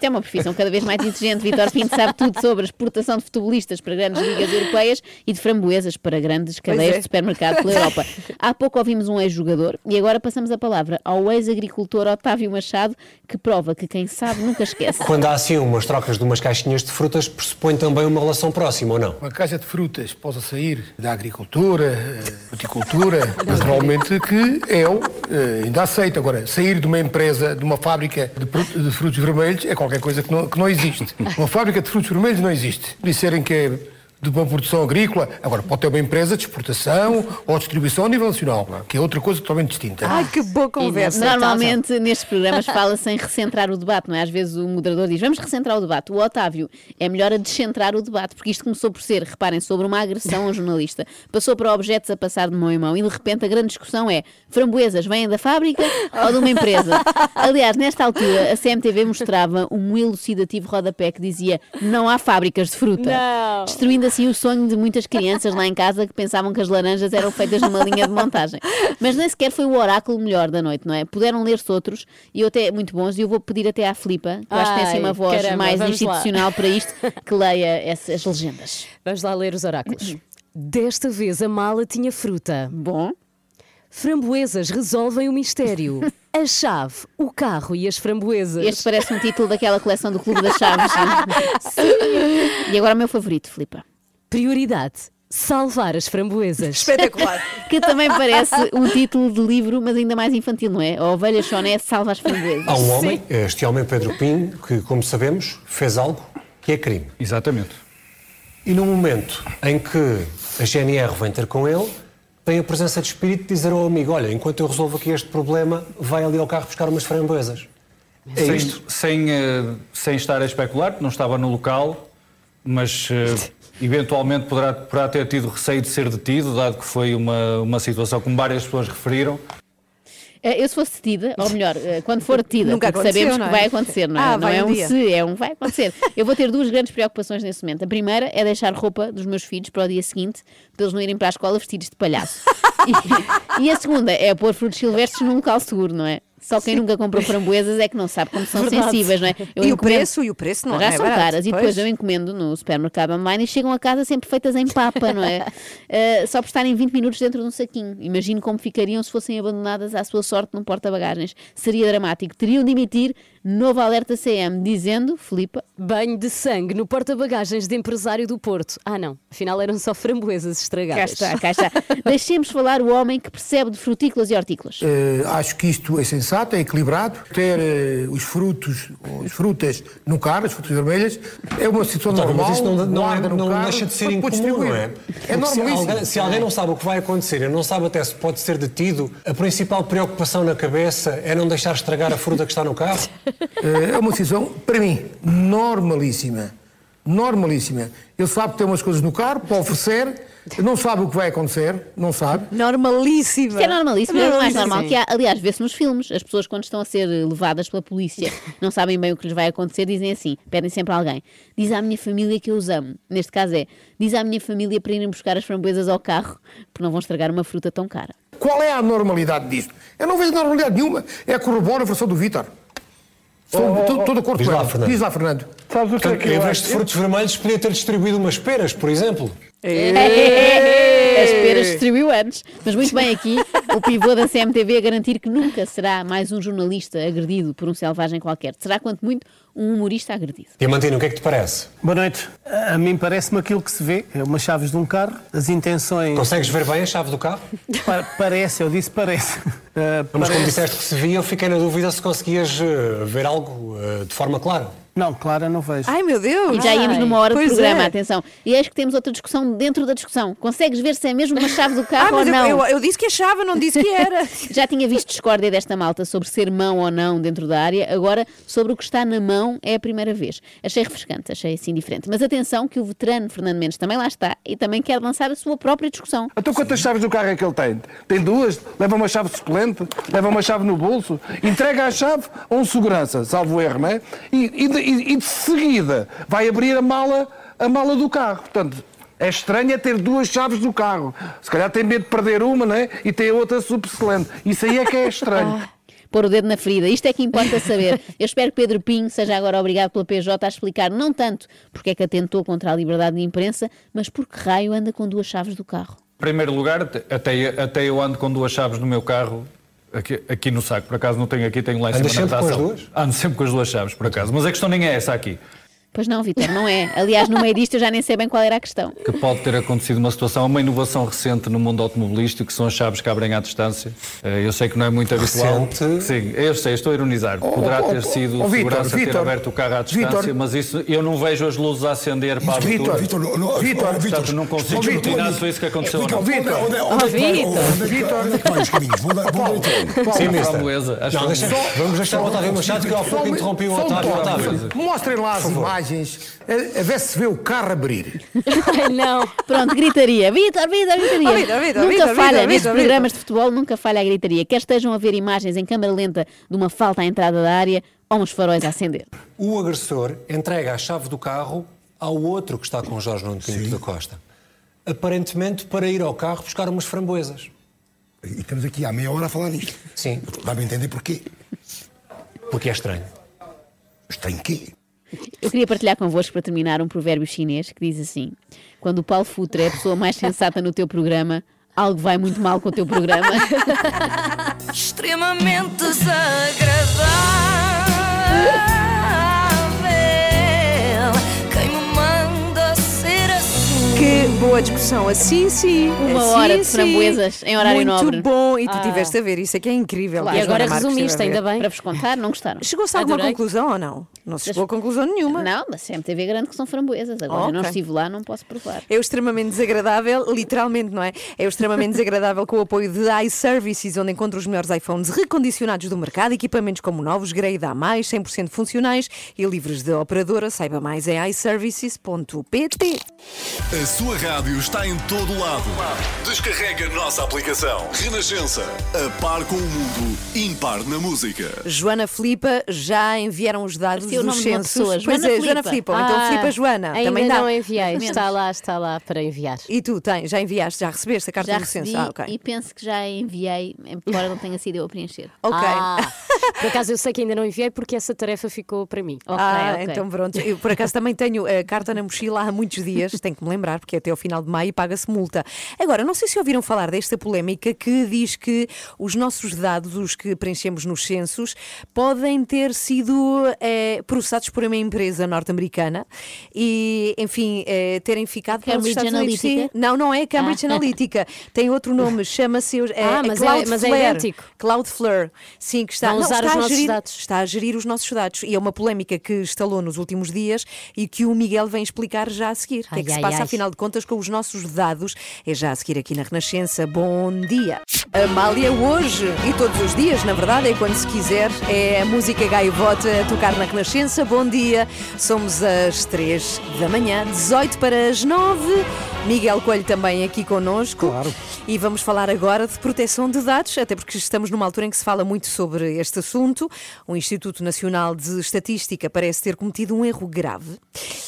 Isto é uma profissão cada vez mais exigente. Vítor Pinto sabe tudo sobre a exportação de futebolistas para grandes ligas europeias e de framboesas para grandes cadeias é. de supermercado pela Europa. Há pouco ouvimos um ex-jogador e agora passamos a palavra ao ex-agricultor Otávio Machado, que prova que quem sabe nunca esquece. Quando há assim umas trocas de umas caixinhas de frutas, pressupõe também uma relação próxima, ou não? Uma caixa de frutas possa sair da agricultura, eh, horticultura, [laughs] naturalmente que eu eh, ainda aceito. Agora, sair de uma empresa, de uma fábrica de, frutos vermelhos é qualquer coisa que não, que não existe. Uma fábrica de frutos vermelhos não existe. Disserem que é de uma produção agrícola, agora pode ter uma empresa de exportação ou distribuição a nível nacional, que é outra coisa totalmente distinta. Ai, que boa conversa. E Normalmente nestes programas fala-se em recentrar o debate, não é? Às vezes o moderador diz vamos recentrar o debate. O Otávio é melhor a descentrar o debate, porque isto começou por ser, reparem, sobre uma agressão a um jornalista. Passou para objetos a passar de mão em mão e de repente a grande discussão é framboesas vêm da fábrica ou de uma empresa? [laughs] Aliás, nesta altura a CMTV mostrava um elucidativo rodapé que dizia não há fábricas de fruta. Não. Destruindo assim o sonho de muitas crianças lá em casa que pensavam que as laranjas eram feitas numa linha de montagem. Mas nem sequer foi o oráculo melhor da noite, não é? Puderam ler-se outros e eu até muito bons, e eu vou pedir até à Filipa, que eu acho que tem assim Ai, uma voz caramba, mais vamos lá. institucional para isto, que leia essas legendas. Vamos lá ler os oráculos. Desta vez a mala tinha fruta. Bom. Framboesas resolvem o mistério. [laughs] A chave, o carro e as framboesas. Este parece um título daquela coleção do Clube das Chaves. [laughs] E agora o meu favorito, Filipa. Prioridade: salvar as framboesas. Espetacular. [laughs] Que também parece um título de livro, mas ainda mais infantil, não é? A ovelha Choné salva as framboesas. Há um homem, este homem Pedro Pinho, que, como sabemos, fez algo que é crime. Exatamente. E no momento em que a GNR vem ter com ele, tem a presença de espírito de dizer ao amigo: Olha, enquanto eu resolvo aqui este problema, vai ali ao carro buscar umas framboesas. É sem, isto? Sem, eh, sem estar a especular, porque não estava no local, mas eh, eventualmente poderá, poderá ter tido receio de ser detido, dado que foi uma, uma situação como várias pessoas referiram. Eh, Eu se fosse detida, ou melhor, eh, quando for detida, Nunca porque sabemos não que é? vai acontecer, não é? Ah, não é um um se, é um vai acontecer. Eu vou ter duas grandes preocupações nesse momento. A primeira é deixar roupa dos meus filhos para o dia seguinte, para eles não irem para a escola vestidos de palhaço. [laughs] E, e a segunda é pôr frutos silvestres num local seguro, não é? Só quem nunca comprou framboesas é que não sabe como são Verdade. sensíveis, não é? E o preço? E o preço não já é são barato, caras. E pois. depois eu encomendo no supermercado online e chegam a casa sempre feitas em papa, não é? [laughs] Eh, só por estarem 20 minutos dentro de um saquinho. Imagino como ficariam se fossem abandonadas à sua sorte num porta-bagagens. Seria dramático. Teriam de emitir novo alerta CM, dizendo, Filipa, Banho de sangue no porta-bagagens de empresário do Porto. Ah, não. Afinal eram só framboesas cá estragadas. está, cá está. [laughs] Deixemos falar o homem que percebe de frutícolas e hortícolas. Eh, acho que isto é sensato, é equilibrado. Ter eh, os frutos, as frutas no carro, as frutas vermelhas, é uma situação António, normal. mas isso não, não, é- guarda no não carro, deixa de ser incomum, não é? É se, normalíssimo. alguém, se alguém não sabe o que vai acontecer e não sabe até se pode ser detido, a principal preocupação na cabeça é não deixar estragar a fruta que está no carro? [laughs] É uma decisão, para mim, normalíssima. Normalíssima. Ele sabe que tem umas coisas no carro para oferecer, não sabe o que vai acontecer, não sabe. Normalíssima. Isto é normalíssimo, é o mais normal que há. Aliás, vê-se nos filmes. As pessoas, quando estão a ser levadas pela polícia, [laughs] não sabem bem o que lhes vai acontecer, dizem assim: pedem sempre a alguém. Diz à minha família que eu os amo. Neste caso é: diz à minha família para irem buscar as framboesas ao carro, porque não vão estragar uma fruta tão cara. Qual é a normalidade disto? Eu não vejo normalidade nenhuma. É corrobora a versão do Vítor. Estou estou- estou de acordo Diz com lá. Fernando. Diz lá, Fernando. Sabes o Portanto, em vez de frutos vermelhos, podia ter distribuído umas peras, por exemplo. As peras distribuiu antes. Mas muito bem aqui, o pivô da CMTV a garantir que nunca será mais um jornalista agredido por um selvagem qualquer. Será, quanto muito, um humorista agredido. Diamantino, o que é que te parece? Boa noite. A mim parece-me aquilo que se vê, é umas chaves de um carro, as intenções... Consegues ver bem a chave do carro? Pa- Parece, eu disse parece. Ah, [laughs] Mas como disseste que se via, eu fiquei na dúvida se conseguias eh, ver algo eh, de forma clara. Não, Clara, não vejo. Ai meu Deus! E já íamos numa hora de programa, é. atenção. E eis que temos outra discussão dentro da discussão. Consegues ver se é mesmo uma chave do [laughs] Ah, carro mas ou eu, não? eu, eu disse que achava, não disse que era. [laughs] Já tinha visto discórdia desta malta sobre ser mão ou não dentro da área, agora sobre o que está na mão é a primeira vez. Achei refrescante, achei assim diferente. Mas atenção que o veterano Fernando Mendes também lá está e também quer lançar a sua própria discussão. Então quantas chaves do carro é que ele tem? Tem duas? Leva uma chave suplente? Leva uma chave no bolso? Entrega a chave a um segurança, salvo erro, não é? E, e e- e de seguida vai abrir a mala, a mala do carro. Portanto, é estranho é ter duas chaves do carro. Se calhar tem medo de perder uma, não é? E tem a outra subselente. Isso aí é que é estranho. [laughs] Pôr o dedo na ferida. Isto é que importa saber. Eu espero que Pedro Pinho seja agora obrigado pela PJ a explicar não tanto porque é que atentou contra a liberdade de imprensa, mas porque raio anda com duas chaves do carro. Em primeiro lugar, até, até eu ando com duas chaves no meu carro aqui, aqui no saco. Por acaso não tenho aqui, tenho lá em Andas cima na sempre com as duas? Ando sempre com as duas chaves, por acaso. Mas a questão nem é essa aqui. Pois não, Vitor, não é. Aliás, no meio disto eu já nem sei bem qual era a questão. Que pode ter acontecido uma situação, uma inovação recente no mundo automobilístico, que são as chaves que abrem à distância. Eh, Eu sei que não é muito habitual. Recente? Sim, eu sei, estou a ironizar. Poderá oh, ter oh, sido oh, segurança ter Vítor, aberto o carro à distância, Vítor. mas isso eu não vejo as luzes a acender para a abertura. Vítor, Vítor, não, não, consigo se foi isso que aconteceu Oh, Vitor. é é vou dar então. Sim, framboesas. vamos deixar o Otávio Machado, que há pouco interrompi o. Otávio. Mostrem lá as imagens, a, a ver se vê o carro abrir. Ai, [laughs] não. Pronto, gritaria. Vitor, Vitor, gritaria. Oh, Vitor, Vitor, nunca Vitor, falha, Vitor, nestes Vitor, programas de futebol, nunca falha a gritaria. Quer estejam a ver imagens em câmara lenta de uma falta à entrada da área ou uns faróis a acender. O agressor entrega a chave do carro ao outro que está com o Jorge Nuno Pinto da Costa. Aparentemente para ir ao carro buscar umas framboesas. E estamos aqui há meia hora a falar disto. Sim. Dá-me a entender porquê. Porque é estranho. Estranho quê? Eu queria partilhar convosco para terminar um provérbio chinês que diz assim: Quando o Paulo Futre é a pessoa mais sensata no teu programa, algo vai muito mal com o teu programa. [laughs] extremamente desagradável. Que boa discussão. Assim sim. Uma assim, hora de sim. framboesas em horário Muito nobre. bom. E tu Ah. tiveste a ver. Isso é que é incrível. Claro. E agora resumiste, ainda bem. para vos contar, não gostaram. Chegou-se a alguma Adorei. conclusão ou não? Não se chegou a conclusão nenhuma. Não, mas a CMTV garante que são framboesas. Agora eu não estive lá, não posso provar. É o extremamente desagradável, literalmente, não é? É o extremamente [laughs] desagradável com o apoio de iServices, onde encontra os melhores iPhones recondicionados do mercado, equipamentos como novos, grade A+, 100% funcionais e livres de operadora. Saiba mais em iServices.pt. A sua rádio está em todo lado. Descarrega a nossa aplicação. Renascença. A par com o mundo, impar na música. Joana Filipa, já enviaram os dados Parecia o dos nome de uma censos. pessoa, pois Joana é, Joana Filipa. Filipa, ou então Ah, Filipa Joana. Ainda Também dá. não enviei. Está lá, está lá para enviar. E tu, tens, já enviaste, já recebeste a carta Já do censo? recebi Ah, ok. e penso que já enviei, embora não tenha sido eu a preencher. [laughs] Ok. Ah, [laughs] por acaso eu sei que ainda não enviei porque essa tarefa ficou para mim. ah, ok. então pronto. Eu, por acaso também tenho a carta na mochila há muitos dias, tenho que me lembrar, porque é até ao final de maio paga-se multa. Agora, não sei se ouviram falar desta polémica que diz que os nossos dados, os que preenchemos nos censos, podem ter sido eh, processados por uma empresa norte-americana e, enfim, eh, terem ficado para os Cambridge Estados Unidos. Analytica? Sim. Não, não é Cambridge Ah. Analytica. Tem outro nome, chama-se eh, Ah, mas é- Cloudflare. mas é idêntico. Cloudflare. Sim, que está, não, usar está os a nossos gerir, dados. está a gerir os nossos dados. E é uma polémica que estalou nos últimos dias e que o Miguel vem explicar já a seguir. o que é Ai, que se ai, passa, ai. afinal de contas, com os nossos dados? É já a seguir aqui na Renascença. Bom dia. Amália, hoje e todos os dias, na verdade, é quando se quiser, é a música gaivota a tocar na Renascença. Bom dia. Somos às 3 da manhã, 18 para as 9. Miguel Coelho também aqui connosco. Claro. E vamos falar agora de proteção de dados, até porque estamos numa altura em que se fala muito sobre este assunto. O Instituto Nacional de Estatística parece ter cometido um erro grave.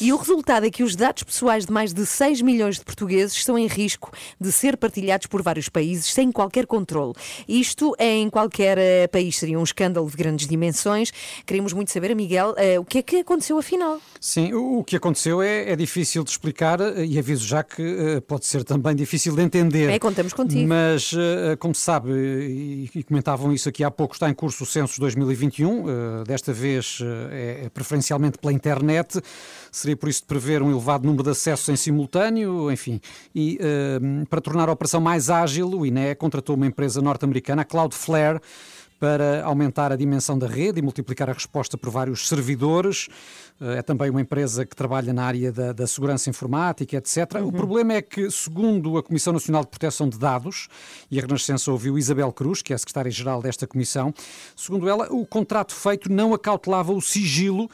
E o resultado é que os dados pessoais de mais de 6 milhões de portugueses estão em risco de ser partilhados por vários países sem qualquer controle. Isto em qualquer eh, país seria um escândalo de grandes dimensões. Queremos muito saber, Miguel, eh, o que é que aconteceu afinal? Sim, o que aconteceu é, é difícil de explicar eh, e aviso já que pode ser também difícil de entender. É, contamos contigo. Mas, como se sabe, e, comentavam isso aqui há pouco, está em curso o Censo 2021, eh, desta vez é, é preferencialmente pela internet, seria por isso de prever um elevado número de acessos em simultâneo, enfim. E eh, para tornar a operação mais ágil, o INE contratou uma empresa norte-americana, a Cloudflare, para aumentar a dimensão da rede e multiplicar a resposta por vários servidores. Eh, É também uma empresa que trabalha na área da, da segurança informática, etc. O problema é que, segundo a Comissão Nacional de Proteção de Dados, e a Renascença ouviu Isabel Cruz, que é a secretária-geral desta comissão, segundo ela, o contrato feito não acautelava o sigilo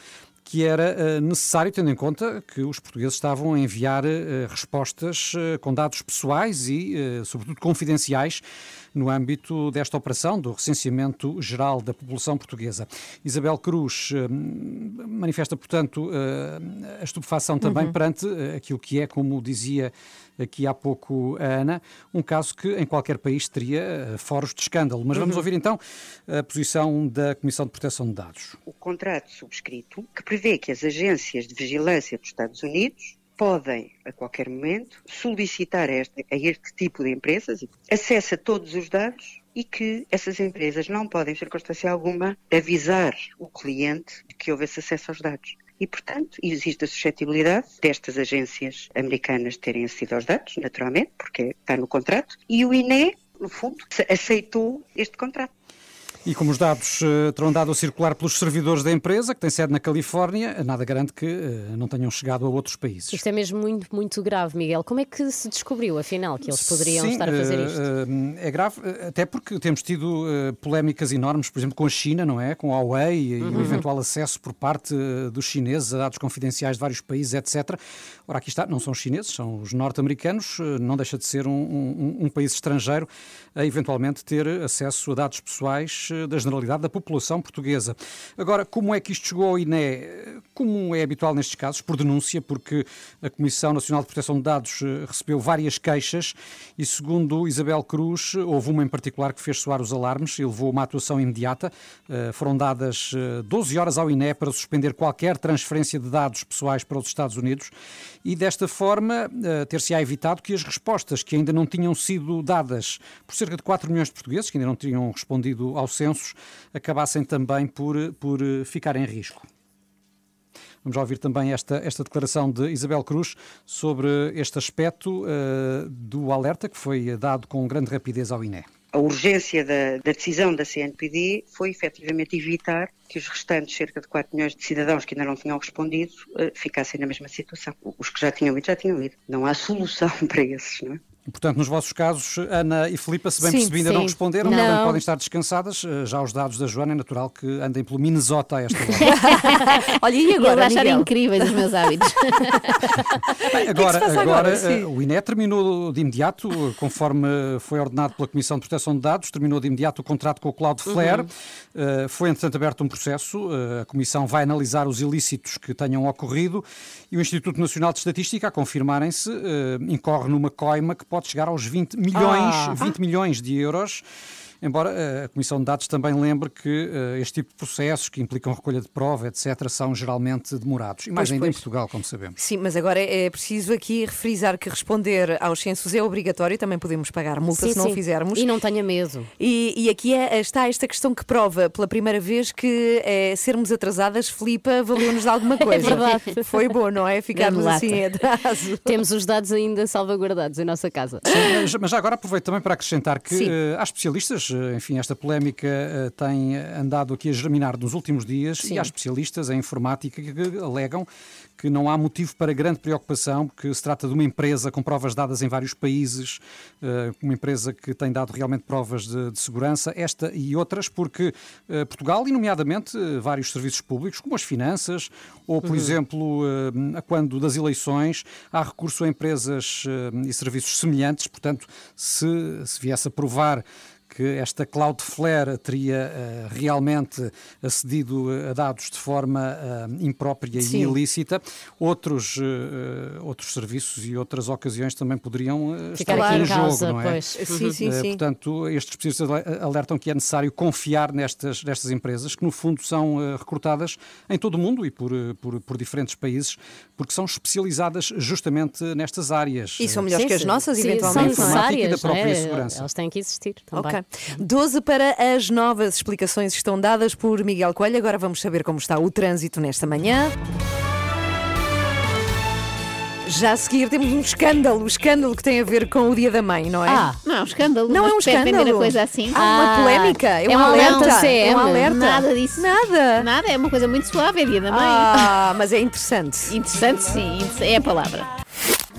que era eh, necessário, tendo em conta que os portugueses estavam a enviar eh, respostas eh, com dados pessoais e, sobretudo, confidenciais no âmbito desta operação do recenseamento geral da população portuguesa. Isabel Cruz eh, manifesta, portanto, eh, a estupefação também Uhum. perante eh, aquilo que é, como dizia aqui há pouco a Ana, um caso que em qualquer país teria eh, foros de escândalo. Mas vamos Uhum. ouvir então a posição da Comissão de Proteção de Dados. o contrato subscrito que prevê que as agências de vigilância dos Estados Unidos podem, a qualquer momento, solicitar a este, a este tipo de empresas acesso a todos os dados e que essas empresas não podem, em circunstância alguma, avisar o cliente de que houve esse acesso aos dados. E, portanto, existe a suscetibilidade destas agências americanas terem acedido aos dados, naturalmente, porque está no contrato, e o INE, no fundo, aceitou este contrato. E como os dados eh, terão dado a circular pelos servidores da empresa, que tem sede na Califórnia, nada garante que eh, não tenham chegado a outros países. Isto é mesmo muito, muito grave, Miguel. Como é que se descobriu, afinal, que eles poderiam Sim, estar a fazer eh, isto? eh, É grave, até porque temos tido polémicas enormes, por exemplo, com a China, não é? Com a Huawei e o Uhum. eventual acesso por parte dos chineses a dados confidenciais de vários países, etc. Ora, aqui está, não são os chineses, são os norte-americanos, não deixa de ser um, um- um país estrangeiro a eventualmente ter acesso a dados pessoais eh, da generalidade da população portuguesa. Agora, como é que isto chegou ao INE? Como é habitual nestes casos, por denúncia, porque a Comissão Nacional de Proteção de Dados eh, recebeu várias queixas e, segundo Isabel Cruz, houve uma em particular que fez soar os alarmes e levou a uma atuação imediata. Eh, Foram dadas eh, 12 horas ao INE para suspender qualquer transferência de dados pessoais para os Estados Unidos e, desta forma, ter-se-á evitado que as respostas que ainda não tinham sido dadas por cerca de 4 milhões de portugueses, que ainda não tinham respondido aos censos, acabassem também por, por eh, ficar em risco. Vamos ouvir também esta, esta declaração de Isabel Cruz sobre este aspecto eh, do alerta que foi dado com grande rapidez ao INE. A urgência da, da decisão da CNPD foi efetivamente evitar que os restantes cerca de 4 milhões de cidadãos que ainda não tinham respondido eh, ficassem na mesma situação. Os que já tinham ido, já tinham ido. Não há solução [laughs] para esses, não é? Portanto, nos vossos casos, Ana e Filipa, se bem Sim, percebi, ainda não sim. responderam, Não. portanto, podem estar descansadas. Eh, Já os dados da Joana é natural que andem pelo Minnesota a esta hora. [laughs] Olha, e Eles agora, acharam Miguel? incríveis os meus hábitos. [laughs] Bem, que agora, agora, agora? Eh, o INE terminou de imediato, conforme foi ordenado pela Comissão de Proteção de Dados, terminou de imediato o contrato com o Cloudflare. Uhum. Eh, foi, entretanto, aberto um processo. eh, a Comissão vai analisar os ilícitos que tenham ocorrido e o Instituto Nacional de Estatística, a confirmarem-se, eh, incorre numa coima que pode chegar aos 20 milhões, Ah. 20 milhões de euros. Embora eh, a Comissão de Dados também lembre que eh, este tipo de processos que implicam recolha de prova, etc., são geralmente demorados. E mais Pois, ainda pois. em Portugal, como sabemos. Sim, mas agora é preciso aqui refrisar que responder aos censos é obrigatório, também podemos pagar multa Sim, se não sim. o fizermos. E não tenha medo. E, e aqui é- está esta questão que prova pela primeira vez que é, sermos atrasadas, Filipa, valeu-nos de alguma [laughs] coisa. verdade. Foi bom, não é? Ficarmos assim atraso. Temos os dados ainda salvaguardados em nossa casa. Mas, mas já agora aproveito também para acrescentar que Sim. eh, há especialistas, eh, enfim, esta polémica eh, tem andado aqui a germinar nos últimos dias Sim. e há especialistas em informática que, alegam que não há motivo para grande preocupação, porque se trata de uma empresa com provas dadas em vários países, eh, uma empresa que tem dado realmente provas de, de segurança, esta e outras, porque Portugal, e nomeadamente vários serviços públicos, como as finanças, ou, por Uhum. exemplo, quando das eleições, há recurso a empresas e serviços semelhantes, portanto, se, se viesse a provar que esta Cloudflare teria eh, realmente acedido a dados de forma eh, imprópria Sim. e ilícita, outros, eh, outros serviços e outras ocasiões também poderiam Ficar estar aqui em jogo, não é? pois. Sim, sim, sim. Portanto, estes especialistas ale- alertam que é necessário confiar nestas, nestas empresas, que no fundo são recrutadas em todo o mundo e por, por, por diferentes países, porque são especializadas justamente nestas áreas. E são melhores Sim, que as nossas, Sim, eventualmente. São informática e da necessárias, própria não é? segurança. Elas têm que existir também. Ok. 12 para as novas explicações estão dadas por Miguel Coelho. Agora vamos saber como está o trânsito nesta manhã. Já a seguir temos um escândalo, o escândalo que tem a ver com o Dia da Mãe, não é? Ah, não é um escândalo. Não é um escândalo. a coisa assim. Há uma Ah, polémica, é, é um um alerta. alerta É um alerta. Nada disso. Nada. Nada, é uma coisa muito suave, é dia da mãe. Ah, mas é interessante. Interessante, sim, é a palavra.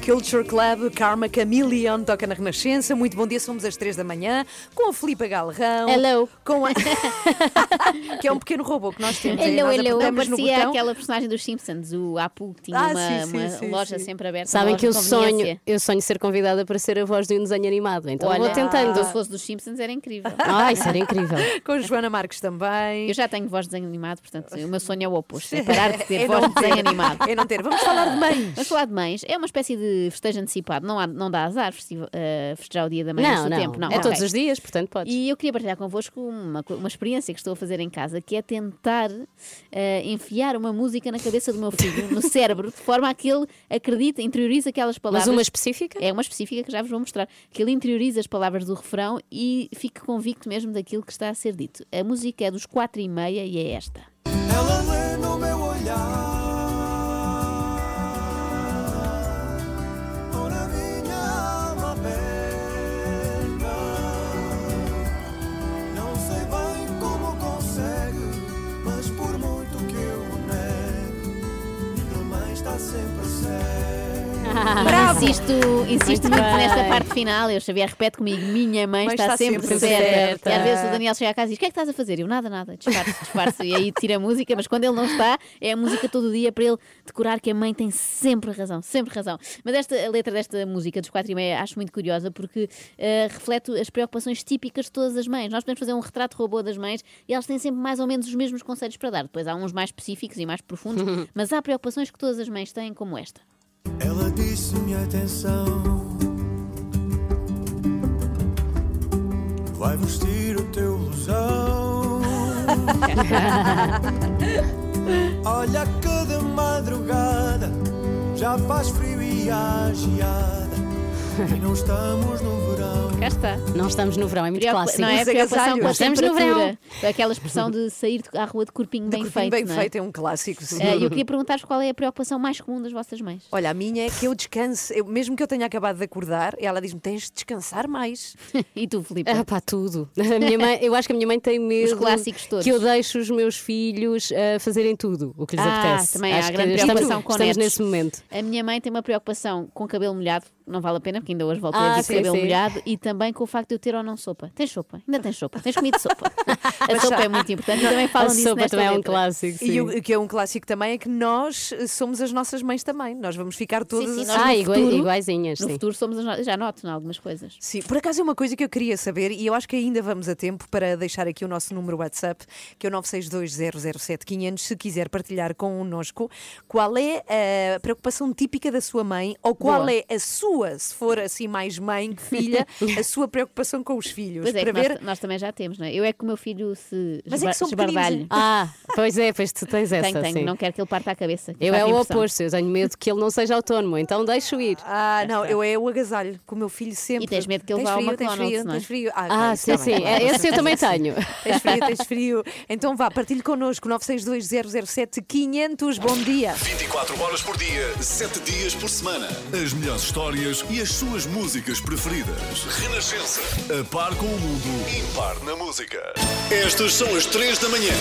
Culture Club, Karma Chameleon, toca na Renascença. Muito bom dia, somos às 3 da manhã, com a Filipa Galrão. Hello. Com a... [laughs] [laughs] que é um pequeno robô que nós temos. Hello, nós hello. Eu parecia aquela personagem dos Simpsons, o Apu, que tinha Ah, uma, sim, sim, uma sim, loja sim. sempre aberta. Sabem que eu sonho, eu sonho ser convidada para ser a voz de um desenho animado, então Olha, vou tentando. Se fosse dos Simpsons era incrível. [laughs] Ah, isso era incrível. Com a Joana Marques também. Eu já tenho voz de desenho animado, portanto, o meu sonho é o oposto. É parar de ter É voz de desenho animado. É não ter. Vamos falar de mães. Vamos falar de mães. É uma espécie de festejo antecipado. Não, há, não dá azar eh, festejar o dia da mãe Não, do não, tempo. Não, é ok. todos os dias, portanto podes. E eu queria partilhar convosco uma, uma experiência que estou a fazer em casa, que é tentar eh, enfiar uma música na cabeça do meu filho, no [laughs] cérebro, de forma a que ele acredite, interiorize aquelas palavras. Mas uma específica? É uma específica que já vos vou mostrar. Que ele interiorize as palavras do refrão e fique convicto mesmo daquilo que está a ser dito. A música é dos quatro e meia e é esta. Ela lê no meu olhar Insisto, insisto Muito nesta parte final. Eu Xavier repete comigo: minha mãe Mãe está, está sempre, sempre certa. certa. E às vezes o Daniel chega a casa e diz: O que é que estás a fazer? Eu nada, nada, disfarce, disfarce. e aí tira a música, mas quando ele não está, é a música todo dia para ele decorar que a mãe tem sempre razão, sempre razão. Mas esta a letra desta música dos 4 e meia acho muito curiosa porque eh, reflete as preocupações típicas de todas as mães. Nós podemos fazer um retrato robô das mães e elas têm sempre mais ou menos os mesmos conselhos para dar. Depois há uns mais específicos e mais profundos, [laughs] mas há preocupações que todas as mães têm, como esta. Ela disse-me atenção. Vai vestir o teu ilusão. [laughs] Olha de madrugada já faz frio e a geada. E não estamos no verão. Cá está. Não estamos no verão, é muito Preocupa- clássico. Não é Os preocupação com a agasalhos. Estamos no temperatura. Aquela expressão de sair à rua de corpinho bem Corpinho feito. bem não é? feito é um clássico. sim. Eh, eu queria perguntar-vos qual é a preocupação mais comum das vossas mães. Olha, a minha é que eu descanse, eu- mesmo que eu tenha acabado de acordar, ela diz-me: tens de descansar mais. [laughs] e tu, Filipe? Ah, pá, tudo. A minha mãe, eu acho que a minha mãe tem medo clássicos todos. que eu deixe os meus filhos ah, fazerem tudo o que lhes Ah, apetece. também há acho grande que estamos, preocupação com estamos netos. nesse momento. A minha mãe tem uma preocupação com cabelo molhado. Não vale a pena, porque ainda hoje voltei Ah, a vir sim, cabelo sim. molhado e também com o facto de eu ter ou não sopa. Tens sopa? Ainda tens sopa? Tens comido sopa? [laughs] a sopa é muito importante e também falam A disso sopa nesta também é um letra. clássico. E o o que é um clássico também é que nós eh, somos as nossas mães também. Nós vamos ficar todas sim, assim. nós no Ah, igua- futuro- iguaizinhas, No sim. futuro somos as no... já noto em algumas coisas. Sim, por acaso é uma coisa que eu queria saber e eu acho que ainda vamos a tempo para deixar aqui o nosso número WhatsApp, que é o 962007500, se quiser partilhar connosco qual é a preocupação típica da sua mãe ou qual Boa. é a sua, se for assim mais mãe que filha, [laughs] a sua preocupação com os filhos. Pois é, para que nós, ver... nós também já temos, não é? Eu é que o meu filho se Mas é que são esbardalhe. Ah, [laughs] pois é, pois tu tens essa. Tenho, tenho, sim. não quero que ele parta a cabeça. Eu é o oposto, eu tenho medo que ele não seja autónomo, então deixo ir. Ah, não, eu é o agasalho, com o meu filho sempre. E tens medo que ele tens vá ao frio, tens frio, não é? tens frio. Ah, Ah, ok, sim, bem. sim, é, esse eu também tenho. [laughs] Tens frio, tens frio. Então vá, partilhe connosco 962007500. Bom dia. 24 horas por dia, 7 dias por semana. As melhores histórias e as suas músicas preferidas. Renascença. A par com o mundo, impar na música. Estas são as 3 da manhã.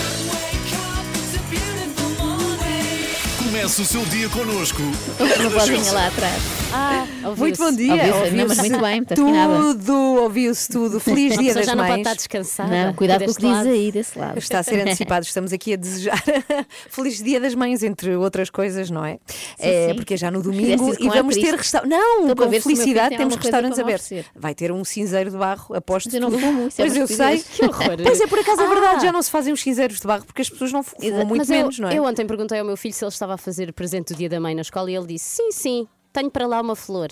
Comece o seu dia connosco. Uma vozinha lá atrás. Ah, Muito bom dia. Ouviu-se, muito bem, muito afinada. Tudo, ouviu-se tudo. Feliz [laughs] dia das já não pode mães. estar descansada. Não, cuidado com o que diz aí desse lado. Está a ser [laughs] antecipado, estamos aqui a desejar [laughs] Feliz Dia das Mães, entre outras coisas, não é? é sim. porque é já no domingo e com vamos ter restaurantes. Não, Estou com felicidade tem temos restaurantes abertos. Vai ter um cinzeiro de barro, aposto. Mas eu não tudo. fumo, isso é Pois eu sei. Que horror. Pois é, por acaso é verdade, Ah. já não se fazem os cinzeiros de barro porque as pessoas não fumam muito menos, não é? eu ontem perguntei ao meu filho se ele estava a fazer presente do dia da mãe na escola e ele disse: sim, sim. Tenho para lá uma flor.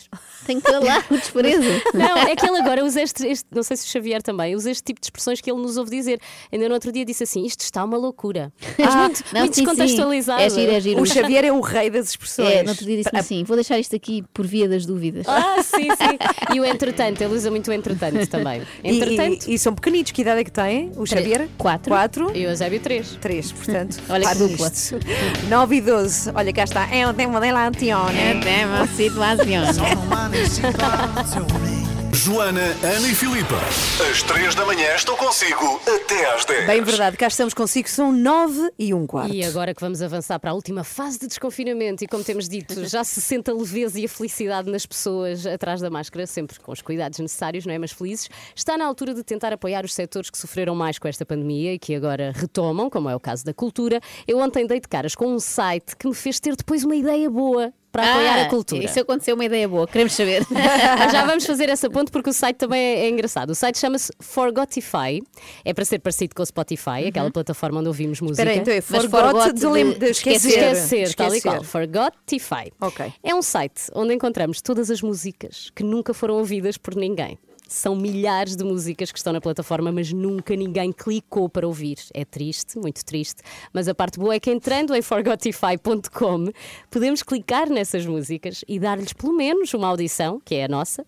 Tenho para lá o desprezo. [laughs] Não, é que ele agora usa este, este- não sei se o Xavier também, usa este tipo de expressões que ele nos ouve dizer. Ainda no outro dia disse assim: isto está uma loucura. Mas muito, Não, muito sim, sim. descontextualizado. É giro, é giro. O Xavier é o rei das expressões. É, no outro dia disse-me assim: vou deixar isto aqui por via das dúvidas. Ah, sim, sim. E o entretanto, ele usa muito o entretanto também. E- Entretanto, E, e são pequenitos, que idade é que têm? O Xavier? Quatro. Quatro. e o Eusébio 3. Três, portanto. Olha que dupla. 9 e 12. Olha, cá está. É o tema dela Antione. É tema situazione. Joana, Ana e Filipa. Às 3 da manhã estou consigo até às 10. Bem verdade, cá estamos consigo, são 9 e um quarto. E agora que vamos avançar para a última fase de desconfinamento, e como temos dito, [laughs] já se sente a leveza e a felicidade nas pessoas atrás da máscara, sempre com os cuidados necessários, não é? Mas felizes, está na altura de tentar apoiar os setores que sofreram mais com esta pandemia e que agora retomam, como é o caso da cultura. Eu ontem dei de caras com um site que me fez ter depois uma ideia boa para apoiar a cultura. Ah, Isso aconteceu uma ideia boa, queremos saber. [laughs] Já vamos fazer essa ponte porque o site também é, é engraçado. O site chama-se Forgotify. É para ser parecido com o Spotify, aquela plataforma onde ouvimos música. Espera então é forgot, forgot de, de de esquecer. esquecer. Esquecer, tal e qual. Forgotify. Ok. É um site onde encontramos todas as músicas que nunca foram ouvidas por ninguém. São milhares de músicas que estão na plataforma, mas nunca ninguém clicou para ouvir. É triste, muito triste. Mas a parte boa é que entrando em forgotify.com podemos clicar nessas músicas e dar-lhes pelo menos uma audição, que é a nossa.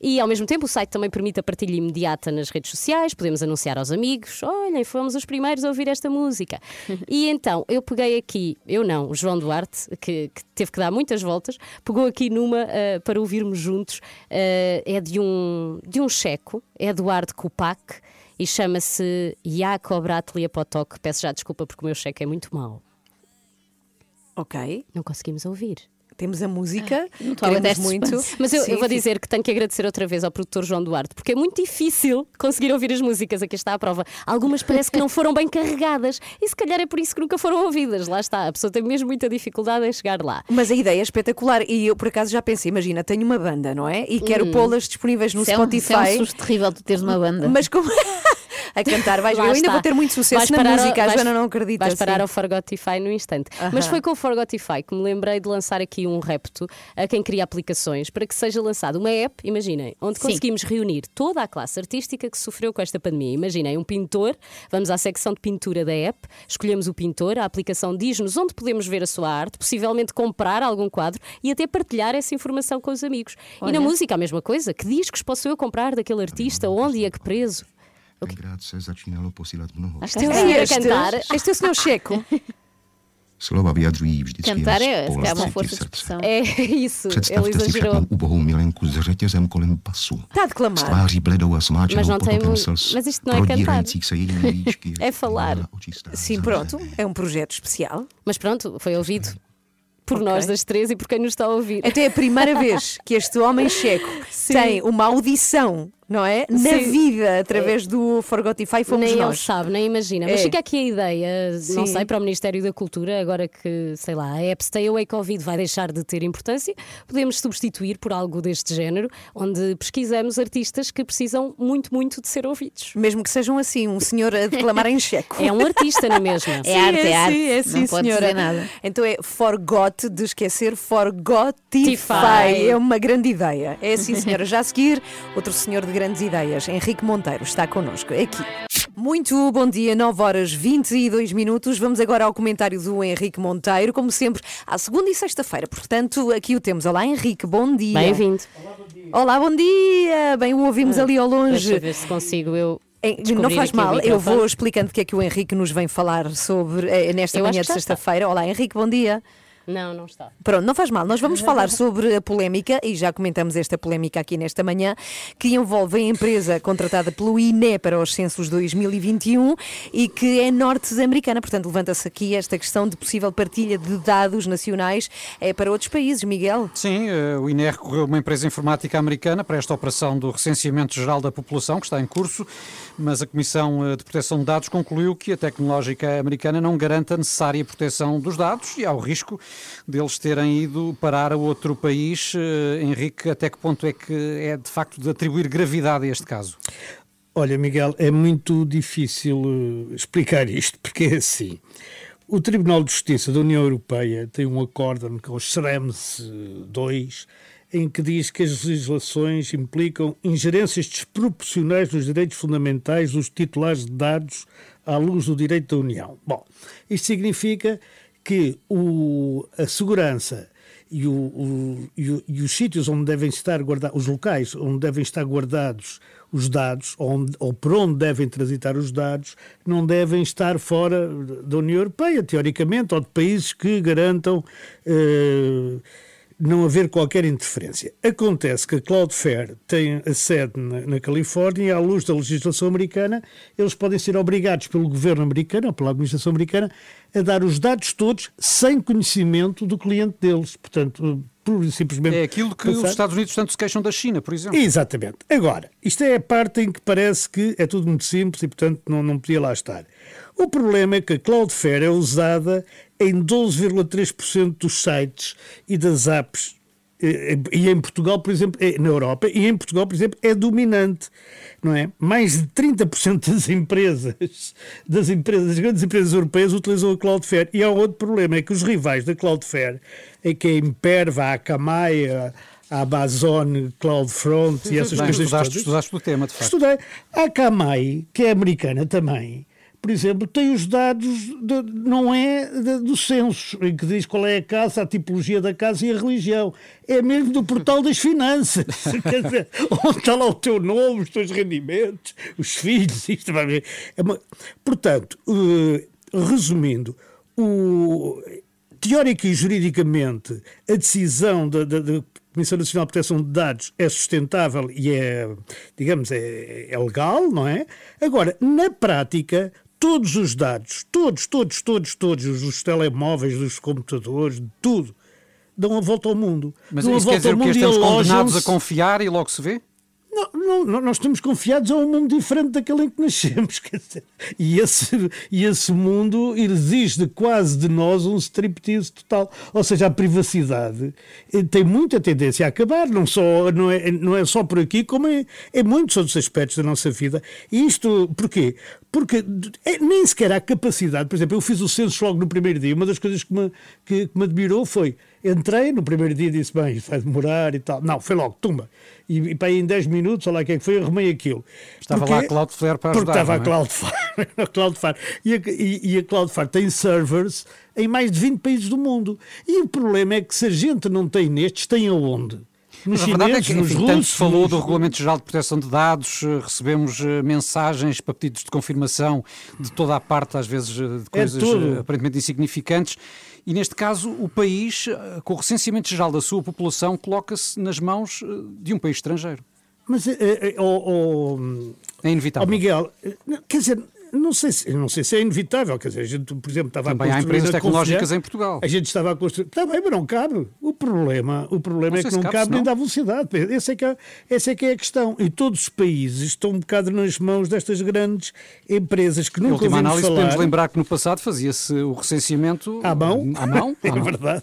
E ao mesmo tempo o site também permite a partilha imediata nas redes sociais. Podemos anunciar aos amigos: olhem, fomos os primeiros a ouvir esta música. [laughs] e então eu peguei aqui, eu não, o João Duarte, que, que teve que dar muitas voltas, pegou aqui numa ah, para ouvirmos juntos. Ah, é de um, de um checo, Eduardo Kupak, e chama-se Jakob Ratlia Potok. Peço já desculpa porque o meu cheque é muito mau. Ok. Não conseguimos ouvir. Temos a música, não estou a aguentar queremos muito. Mas eu, Sim, eu vou dizer que tenho que agradecer outra vez ao produtor João Duarte, porque é muito difícil conseguir ouvir as músicas. Aqui está a prova. Algumas parece que não foram bem carregadas e se calhar é por isso que nunca foram ouvidas. Lá está, a pessoa tem mesmo muita dificuldade em chegar lá. Mas a ideia é espetacular e eu por acaso já pensei, imagina, tenho uma banda, não é? E quero Hum. pô-las disponíveis no Isso é um- Spotify. é um susto terrível tu teres uma banda. Mas como [laughs] a cantar, vais ver, eu ainda vou ter muito sucesso Vais na parar ao- música, a vais- Joana não acredita. Vais parar sim. ao Forgotify no instante. Aham. Mas foi com o Forgotify que me lembrei de lançar aqui um repto a quem cria aplicações para que seja lançada uma app, imaginem, onde Sim. conseguimos reunir toda a classe artística que sofreu com esta pandemia. Imaginem, um pintor, vamos à secção de pintura da app, escolhemos o pintor, a aplicação diz-nos onde podemos ver a sua arte, possivelmente comprar algum quadro e até partilhar essa informação com os amigos. E Olha. na música a mesma coisa, que discos posso eu comprar daquele artista, onde e a que preço? Tenkrát se začínalo posílat mnoho. Isto é o senhor a Este, cantar. este é o senhor Checo. Slova vyjadřují vždycky Cantar jen é, společnosti de expressão. É isso, ele Představte si však ubohou milenku s řetězem kolem pasu. Está a S declamar. tváří bledou a Mas smáčenou potopem slz, mas isto não é cantar. prodírajících se jejími líčky. É falar. Sim, pronto, é um projeto especial. Mas pronto, foi ouvido. por nós das três e por quem nos está a ouvir. Até é a primeira vez que este homem checo [laughs] tem uma audição, não é? Na Sim. vida, através do Forgotify, fomos nem nós. ele sabe, nem imagina. Mas É. fica aqui a ideia, não Sim. sei, para o Ministério da Cultura, agora que, sei lá, a app Stay Away Covid vai deixar de ter importância, podemos substituir por algo deste género, onde pesquisamos artistas que precisam muito, muito de ser ouvidos. Mesmo que sejam assim, um senhor a declamar em checo. É um artista, não é mesmo? [laughs] É Sim, arte, é arte. Sim, é Não sim, pode senhora. dizer nada. Então é forgot de esquecer, forgotify. Tify. É uma grande ideia. É assim, senhora. Já a seguir, outro senhor de grandes ideias, Henrique Monteiro, está connosco aqui. Muito bom dia, 9 horas 22 minutos. Vamos agora ao comentário do Henrique Monteiro, como sempre, à segunda e sexta-feira. Portanto, aqui o temos. Olá, Henrique, bom dia. Bem-vindo. Olá, bom dia. Bem, o ouvimos ali ao longe. Deixa ver se consigo eu. Não faz mal, eu vou explicando o que é que o Henrique nos vem falar sobre eh, nesta Eu manhã de sexta-feira. Olá, Henrique, bom dia. Não, não está. Pronto, não faz mal. Nós vamos [laughs] falar sobre a polémica, e já comentamos esta polémica aqui nesta manhã, que envolve a empresa contratada pelo INE para os censos 2021 e que é norte-americana. Portanto, levanta-se aqui esta questão de possível partilha de dados nacionais eh, para outros países. Miguel? Sim, eh, o INE recorreu a uma empresa informática americana para esta operação do recenseamento geral da população, que está em curso, mas a Comissão eh, de Proteção de Dados concluiu que a tecnológica americana não garante a necessária proteção dos dados e há o risco deles terem ido parar a outro país. Eh, Henrique, até que ponto é que é de facto de atribuir gravidade a este caso? Olha, Miguel, é muito difícil eh, explicar isto, porque é assim. O Tribunal de Justiça da União Europeia tem um acórdão com os SREMS 2, em que diz que as legislações implicam ingerências desproporcionais nos direitos fundamentais dos titulares de dados à luz do direito da União. Bom, isto significa que o, a segurança e, o, o- e e os sítios onde devem estar guardados, os locais onde devem estar guardados os dados, onde, ou por onde devem transitar os dados, não devem estar fora da União Europeia, teoricamente, ou de países que garantam eh, não haver qualquer interferência. Acontece que a Cloudflare tem a sede na, na Califórnia e, à luz da legislação americana, eles podem ser obrigados pelo governo americano ou pela administração americana a dar os dados todos sem conhecimento do cliente deles. Portanto, e simplesmente. É aquilo que os Estados Unidos tanto se queixam da China, por exemplo. Exatamente. Agora, isto é a parte em que parece que é tudo muito simples e, portanto, não, não podia lá estar. O problema é que a Cloudflare é usada em 12,3% dos sites e das apps. eh, E em Portugal, por exemplo, é- na Europa, e em Portugal, por exemplo, é dominante, não é? Mais de 30% [laughs] das empresas, das empresas, das grandes empresas europeias utilizam a Cloudflare. E há outro problema, é que os rivais da Cloudflare, é que a Imperva, a Akamai, a Amazon, CloudFront e essas Bem, coisas estudaste, todas. estudaste o tema, de facto. Estudei. A Akamai, que é americana também, por exemplo, tem os dados, de- não é de- do censo, em que diz qual é a casa, a tipologia da casa e a religião. É mesmo do portal das finanças. [laughs] Quer dizer, onde está lá o teu nome, os teus rendimentos, os filhos, isto vai ver. É uma- Portanto, eh, resumindo, o, teórica e juridicamente, a decisão da Comissão Nacional de Proteção de Dados é sustentável e é, digamos, é, é legal, não é? Agora, na prática, todos os dados, todos, todos, todos, todos, os dos telemóveis, dos computadores, de tudo, dão a volta ao mundo. Mas dão a isso quer dizer que estamos condenados a confiar e logo se vê? Não, não, não, nós estamos confiados a um mundo diferente daquele em que nascemos. [laughs] e, esse, e esse mundo exige quase de nós um striptease total. Ou seja, a privacidade eh, tem muita tendência a acabar, não, só, não, é, não é só por aqui, como em, em muitos outros aspectos da nossa vida. E isto, porquê? Porque é, nem sequer há capacidade. Por exemplo, eu fiz o censo logo no primeiro dia. Uma das coisas que me, que, que me admirou foi. Entrei no primeiro dia e disse: Bem, isto vai demorar e tal. Não, foi logo, tumba. E, e para aí em 10 minutos, olha lá o que é que foi, arrumei aquilo. Estava lá a Cloudflare para Porque ajudar, estava a não é? Cloudflare. [laughs] a Cloudflare. E, a, e, e a Cloudflare tem servers em mais de 20 países do mundo. E o problema é que se a gente não tem nestes, tem aonde? Nos Mas a verdade é chineses, que, nos enfim, tanto russos, se falou nos- do Regulamento Geral de Proteção de Dados, eh, recebemos eh, mensagens para pedidos de confirmação de toda a parte, às vezes, eh, de coisas tudo. eh, aparentemente insignificantes. E neste caso, o país, eh, com o recenseamento geral da sua população, coloca-se nas mãos eh, de um país estrangeiro. Mas, eh, eh, oh, oh, É inevitável. oh, Miguel, eh, quer dizer, Não sei, se, não sei se é inevitável, quer dizer, a gente, por exemplo, estava Também a há construir empresas na tecnológicas Confiança, em Portugal. A gente estava a construir. Está bem, mas não cabe. O problema, o problema Não é que não cabe, cabe, nem dá velocidade. Essa é, que é, essa é que é a questão. E todos os países estão um bocado nas mãos destas grandes empresas que nunca última ouvimos análise, falar. podemos lembrar que no passado fazia-se o recenseamento À mão? À mão? [laughs] É À mão. verdade.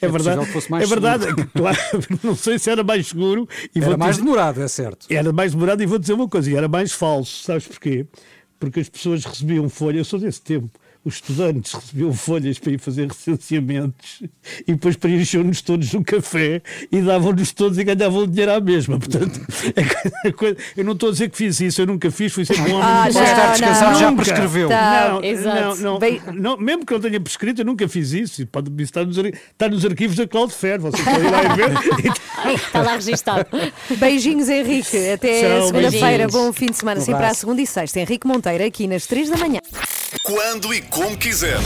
É, É verdade. que fosse mais é verdade. [laughs] Claro, não sei se era mais seguro. E Era mais dizer- demorado, é certo. Era mais demorado e vou dizer uma coisa, e era mais falso, sabes porquê? Porque as pessoas recebiam folhas, eu sou desse tempo, os estudantes recebiam folhas para ir fazer recenseamentos e depois preenchiam-nos todos no café e davam-nos todos e ganhavam dinheiro à mesma. Portanto, a coisa- eu não estou a dizer que fiz isso, eu nunca fiz, fui sempre um homem Ah, já, estar descansado, já Nunca. prescreveu. Tá, Não, exato. não, não, Bem- não, mesmo que eu tenha prescrito, eu nunca fiz isso. Pode isso está nos, está nos arquivos da Cloud Fair, vocês podem ir lá e ver. [laughs] Está lá registado. Beijinhos, Henrique. Até segunda-feira. Bom fim de semana. Um Sempre à segunda e sexta. Henrique Monteiro, aqui nas três da manhã. Quando e como quiser.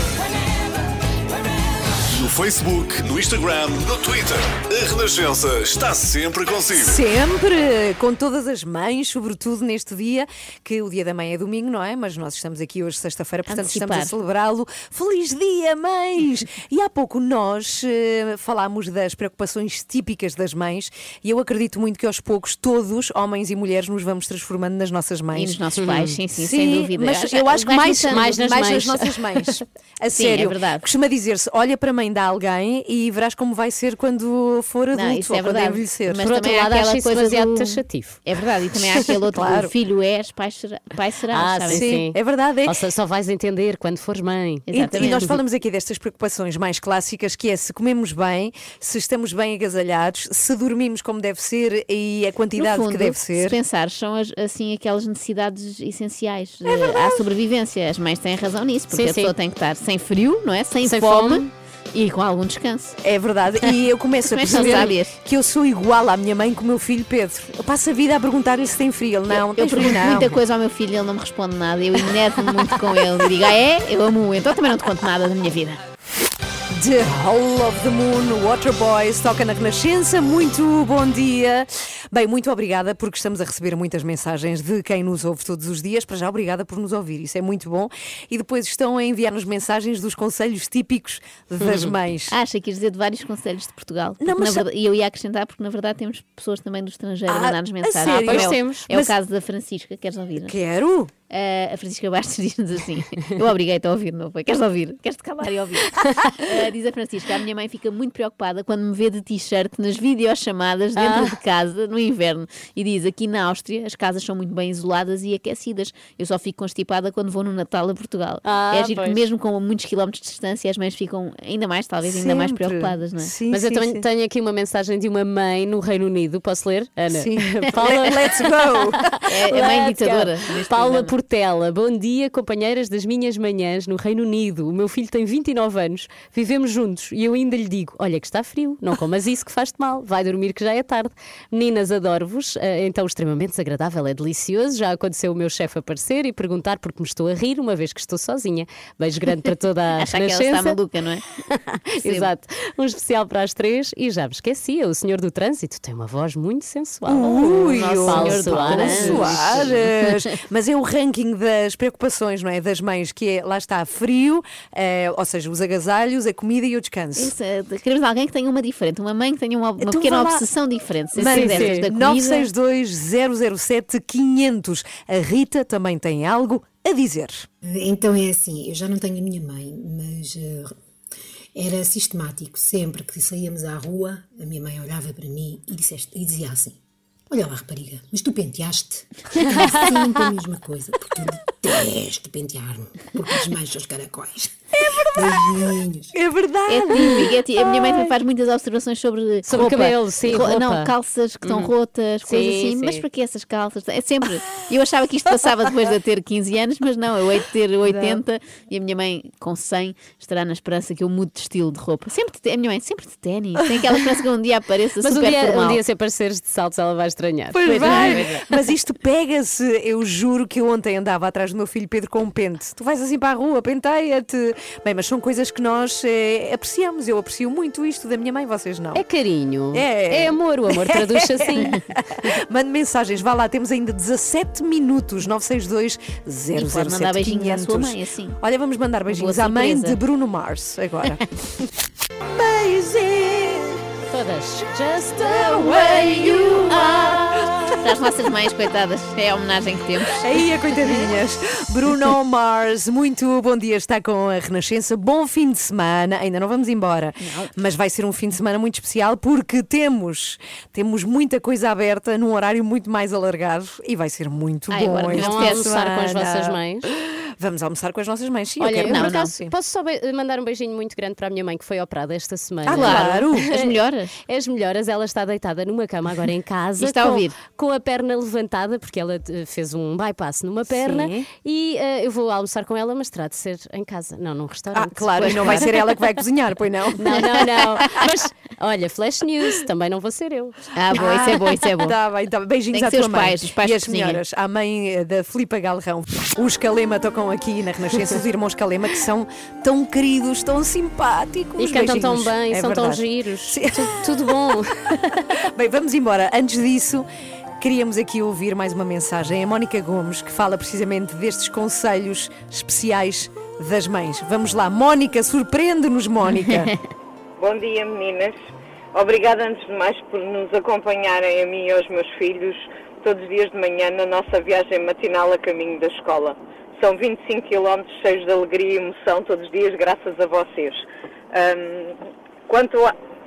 No Facebook, no Instagram, no Twitter. A Renascença está sempre consigo. Sempre, com todas as mães, sobretudo neste dia, que o dia da mãe é domingo, não é? Mas nós estamos aqui hoje, sexta-feira, portanto estamos a Antecipar. celebrá-lo. Feliz dia, mães! E há pouco nós eh, falámos das preocupações típicas das mães e eu acredito muito que aos poucos todos, homens e mulheres, nos vamos transformando nas nossas mães. E nos nossos pais, sim, sim, sem dúvida. Mas Acho- eu acho que mais, mais, Mais nas, nas mães. nossas mães. [laughs] A Sim, sério. é verdade. Costuma dizer-se: olha para a mãe de alguém e verás como vai ser quando for adulto Não, isso ou é quando verdade. envelhecer. Mas Por outro também há lado, aquela coisa demasiado do- taxativo. É verdade, e também há [laughs] aquele outro Claro. filho és, pai, será, pai serás. Ah, sabem? sim, sim. É verdade, é. Ou seja, só vais entender quando fores mãe. E, e nós falamos aqui destas preocupações mais clássicas, que é se comemos bem, se estamos bem agasalhados, se dormimos como deve ser e a quantidade fundo, que deve se ser. pensares, são as- assim aquelas necessidades essenciais eh, à sobrevivência. As mães têm razão nisso, porque Sim, a pessoa sim. tem que estar sem frio, não é? Sem, Sem fome, fome. E com algum descanso. É verdade, e eu começo a [laughs] perceber que eu sou igual à minha mãe com o meu filho Pedro. Eu passo a vida a perguntar-lhe se tem frio. Ele, não, eu frio, pergunto não. muita coisa ao meu filho, ele não me responde nada. Eu enervo-me muito com ele e digo, ah, é? Eu amo, então também não te conto nada da minha vida. The Hole of the Moon, Waterboys, toca na Renascença. Muito bom dia. Bem, muito obrigada porque estamos a receber muitas mensagens de quem nos ouve todos os dias. Para já, obrigada por nos ouvir, isso é muito bom. E depois estão a enviar-nos mensagens dos conselhos típicos das [laughs] mães. Ah, achei que dizer de vários conselhos de Portugal. Não, mas verdade- E eu ia acrescentar, porque na verdade temos pessoas também do estrangeiro Ah, a mandar-nos a mensagens. sério? Como Pois é, temos. É Mas- o caso da Francisca, queres ouvir? Quero. Ah, a Francisca Bastos [laughs] diz-nos assim: Eu obriguei-te a ouvir, não foi? Queres ouvir? Queres-te calar e ouvir? Ah, [laughs] [laughs] diz a Francisca: A minha mãe fica muito preocupada quando me vê de t-shirt nas videochamadas dentro Ah. de casa no inverno e diz: Aqui na Áustria as casas são muito bem isoladas e aquecidas. Eu só fico constipada quando vou no Natal a Portugal. Ah, é giro que mesmo com muitos quilómetros de distância as mães ficam ainda mais, talvez, ainda mais Sempre. preocupadas, não é? Sim, Mas eu sim, também sim. tenho aqui uma mensagem de uma mãe no Reino Unido. Posso ler, Ana? Sim. Paula... Let's go. É a mãe Let's go. ditadora. Paula programa. Portela, bom dia, companheiras das minhas manhãs no Reino Unido. O meu filho tem 29 anos, vivemos juntos e eu ainda lhe digo: Olha, que está frio, não comas isso que faz-te mal, vai dormir que já é tarde. Meninas, adoro-vos, eh, então extremamente desagradável, é delicioso. Já aconteceu o meu chefe aparecer e perguntar porque me estou a rir, uma vez que estou sozinha. Beijo grande para toda a [laughs] Achar que ela está maluca, não é? [laughs] Exato. Um especial para as três e já me esquecia, o senhor do trânsito tem uma voz muito sensual. Ui, Nosso o senhor Soares. Paulo Soares. Mas é o ranking das preocupações, não é? Das mães, que é, lá está, frio, eh, ou seja, os agasalhos, a comida e o descanso. Isso, é, queremos alguém que tenha uma diferente, uma mãe que tenha uma, uma Então pequena obsessão diferente. Sem Mãe, da comida. 962 007 500. A Rita também tem algo a dizer. Então é assim, eu já não tenho a minha mãe, mas eh, era sistemático. Sempre que saíamos à rua, a minha mãe olhava para mim e, disseste, e dizia assim: Olha lá, rapariga, mas tu penteaste? Era sempre a mesma coisa, porque eu detesto pentear-me, porque desmancha os caracóis. É verdade! É verdade! É típico, é típico. A minha mãe também faz muitas observações sobre, Sobre roupa. cabelo, sim, Ro- roupa. Não, calças que estão Hum. rotas, coisas Sim, assim. Mas sim. para que essas calças? É sempre. Eu achava que isto passava depois de ter 15 anos, mas não, eu hei de ter 80 e a minha mãe, com 100, estará na esperança que eu mude de estilo de roupa. Sempre de a minha mãe, sempre de ténis. Tem aquela esperança que um dia apareça Mas um super dia, formal. um dia, se apareceres de saltos, ela vai estranhar. Pois Pois vai. é, pois é. Mas isto pega-se, eu juro que eu ontem andava atrás do meu filho Pedro com um pente. Tu vais assim para a rua, penteia-te. Bem, mas são coisas que nós eh, apreciamos. Eu aprecio muito isto da minha mãe, vocês não. É carinho. É. É amor, o amor traduz-se [laughs] assim. Mande mensagens, vá lá, temos ainda 17 minutos. 962 E pode mandar beijinhos à sua mãe, assim. Olha, vamos mandar beijinhos à mãe de Bruno Mars agora. [laughs] Todas. Just the way you are. Para as nossas mães, coitadas, é a homenagem que temos. Aí, a coitadinhas. Bruno Mars, muito bom dia, está com a Renascença. Bom fim de semana. Ainda não vamos embora, mas vai ser um fim de semana muito especial porque temos, temos muita coisa aberta num horário muito mais alargado e vai ser muito Ai, bom. agora de almoçar com as vossas mães? Vamos almoçar com as nossas mães, sim. eu Olha, quero eu, por acaso, Sim. posso só mandar um beijinho muito grande para a minha mãe que foi operada esta semana. Ah, claro. As melhoras. [laughs] As melhoras, ela está deitada numa cama agora em casa. [laughs] Está a com, ouvir. Com a perna levantada, porque ela eh, fez um bypass numa perna. Sim. E eh, eu vou almoçar com ela, mas terá de ser em casa, não num restaurante. Ah, claro, e não vai ser ela que vai cozinhar, pois não? Não, não, [laughs] não. Mas, olha, flash news, também não vou ser eu. Ah, bom, isso é bom, isso é bom. Tá bem, tá bem. Beijinhos Tem à tua os mãe. pais, os pais e as senhoras, a mãe eh, da Filipa Galrão. Os Calema tocam aqui na Renascença, os irmãos Calema, que são tão queridos, tão simpáticos. E cantam tão Beijinhos. bem, É são tão verdade. giros. Tu- Tudo bom. [laughs] Bem, vamos embora. Antes disso, queríamos aqui ouvir mais uma mensagem. A Mónica Gomes, que fala precisamente destes conselhos especiais das mães. Vamos lá, Mónica, surpreende-nos, Mónica. [laughs] Bom dia, meninas. Obrigada, antes de mais, por nos acompanharem a mim e aos meus filhos todos os dias de manhã na nossa viagem matinal a caminho da escola. São 25 quilómetros cheios de alegria e emoção todos os dias, graças a vocês. Ahm, quanto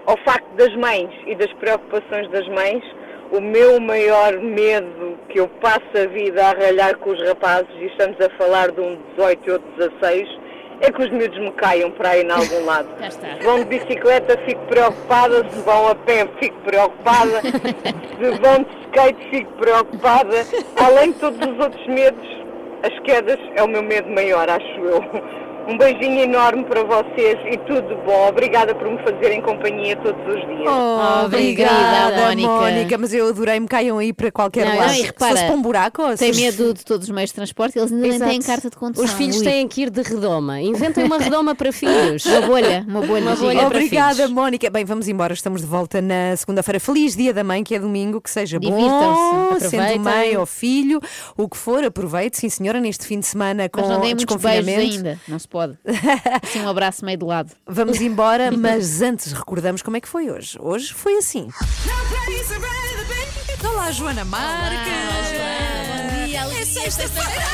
ao facto das mães e das preocupações das mães, o meu maior medo que eu passo a vida a ralhar com os rapazes, e estamos a falar de um 18 e outro 16, é que os miúdos me caiam para aí em algum [laughs] lado. Se vão de bicicleta, fico preocupada. Se vão a pé, fico preocupada. [laughs] Se vão de skate, fico preocupada. Além de todos os outros medos, as quedas é o meu medo maior, acho eu. Um beijinho enorme para vocês e tudo bom. Obrigada por me fazerem companhia todos os dias. Oh, obrigada, Mónica. Mónica. Mas eu adorei, me caiam aí para qualquer Não, lado. não, e repara, se fosse para um buraco, ou Tem se- medo de todos os meios de transporte, eles ainda nem Exato. têm carta de condução. Os filhos Ui. têm que ir de redoma. Inventem uma [laughs] redoma para filhos. Uma bolha, uma bolha. Uma bolha para Obrigada, filhos. Mónica. Bem, vamos embora. Estamos de volta na segunda-feira. Feliz Dia da Mãe, que é domingo, que seja bom, sendo mãe ou filho, o que for, aproveite, sim senhora, neste fim de semana com Mas não desconfinamento. ainda, não se pode. Assim, um abraço meio de lado. Vamos embora, mas antes recordamos como é que foi hoje. Hoje foi assim. Olá, Joana Marques. Bom dia, É sexta-feira.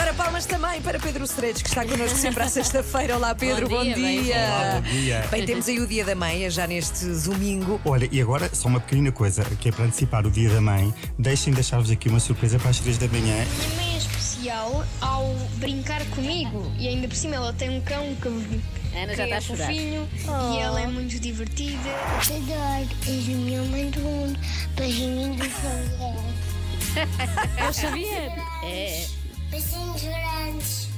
Ora, palmas também para Pedro Stredes, que está connosco sempre à sexta-feira. Olá, Pedro, bom, Bom dia, bem-vindo. dia. Olá, bom dia. Bem, temos aí o Dia da Mãe, já neste domingo. Olha, e agora só uma pequenina coisa, que é para antecipar o dia da mãe. Deixem deixar-vos aqui uma surpresa para as 3 da manhã. Minha mãe especial ao brincar comigo e ainda por cima ela tem um cão que, Ana que já está é a chorar. fofinho e ela é muito divertida. Te adoro, és a minha mãe do mundo, beijinho do Xavier. É o Xavier. É. Beijinhos grandes.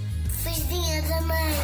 Da mãe.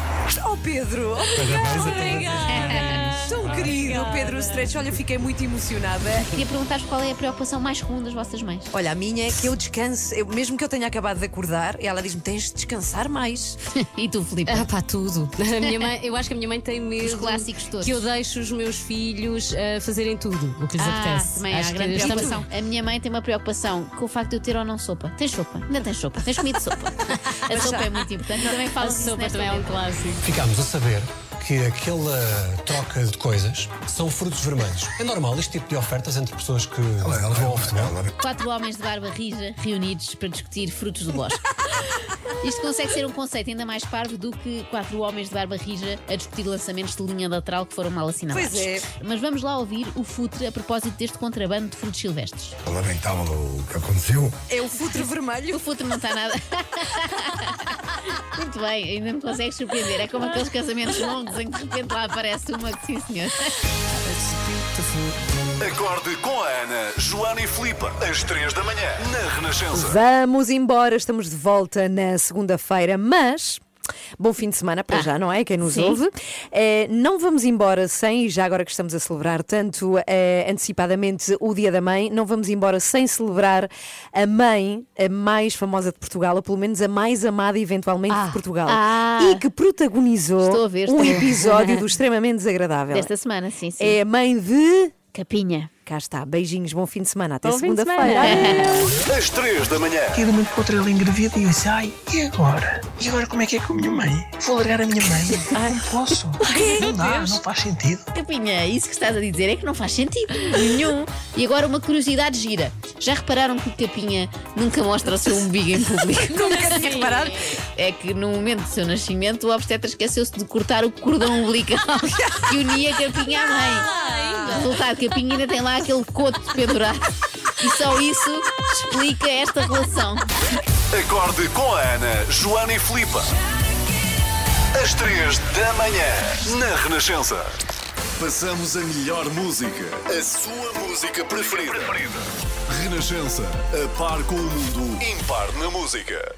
Oh, Pedro, Parabéns a obrigada. Tão querido, Pedro Stredes. Olha, fiquei muito emocionada. Queria perguntar-vos qual é a preocupação mais comum das vossas mães. Olha, a minha é que eu descanse, eu- mesmo que eu tenha acabado de acordar, ela diz-me: tens de descansar mais. [laughs] e tu, Filipe? Ah, pá, tudo. [laughs] A minha mãe, eu acho que a minha mãe tem medo Os clássicos todos. que eu deixe os meus filhos ah, fazerem tudo o que lhes Ah, apetece. também há Acho grande que estamos- preocupação. A minha mãe tem uma preocupação com o facto de eu ter ou não sopa. Tens sopa? Ainda tens sopa? Tens comido sopa? [laughs] A sopa é muito importante. Eu também falo A disso sopa também é um clássico. Ficámos a saber que aquela troca de coisas são frutos vermelhos. É normal este tipo de ofertas entre pessoas que vão ao futebol? Quatro homens de barba rija reunidos para discutir frutos do bosque. [laughs] Isto consegue ser um conceito ainda mais parvo do que quatro homens de barba rija a discutir lançamentos de linha lateral que foram mal assinalados. Pois é. Mas vamos lá ouvir o futre a propósito deste contrabando de frutos silvestres. Lamentável o que aconteceu. É o futre vermelho. O futre não está nada. [laughs] Muito bem, ainda me consegues surpreender. É como aqueles casamentos longos em que de repente lá aparece uma que sim, senhor. Acorde com a Ana, Joana e Filipe, às 3 da manhã, na Renascença. Vamos embora, estamos de volta na segunda-feira, mas Bom fim de semana para Ah, já, não é? Quem nos sim. ouve. Eh, não vamos embora sem, e já agora que estamos a celebrar tanto eh, antecipadamente o Dia da Mãe, não vamos embora sem celebrar a mãe a mais famosa de Portugal, ou pelo menos a mais amada eventualmente de Portugal. Ah. e que protagonizou ver, um episódio do [laughs] extremamente desagradável. Desta semana, sim, sim. É a mãe de. Capinha. Cá está. Beijinhos, bom fim de semana. Até segunda-feira. Às 3 da manhã. E de momento para outra ela engravida e eu disse, ai, e agora? E agora como é que é com a minha mãe? Vou largar a minha mãe? Ai, não posso. [laughs] Não dá, não faz sentido. Capinha, isso que estás a dizer é que não faz sentido nenhum. E agora uma curiosidade gira. Já repararam que o Capinha nunca mostra o seu umbigo em público? [laughs] Nunca tinha reparado. É que no momento do seu nascimento o obstetra esqueceu-se de cortar o cordão umbilical [laughs] que unia Capinha à mãe. Resultado, Capinha ainda tem lá aquele coto pendurado. E só isso explica esta relação. Acorde com a Ana, Joana e Filipa. Às 3 da manhã, na Renascença. Passamos a melhor música, a sua música preferida. Renascença, a par com o mundo, impar na música.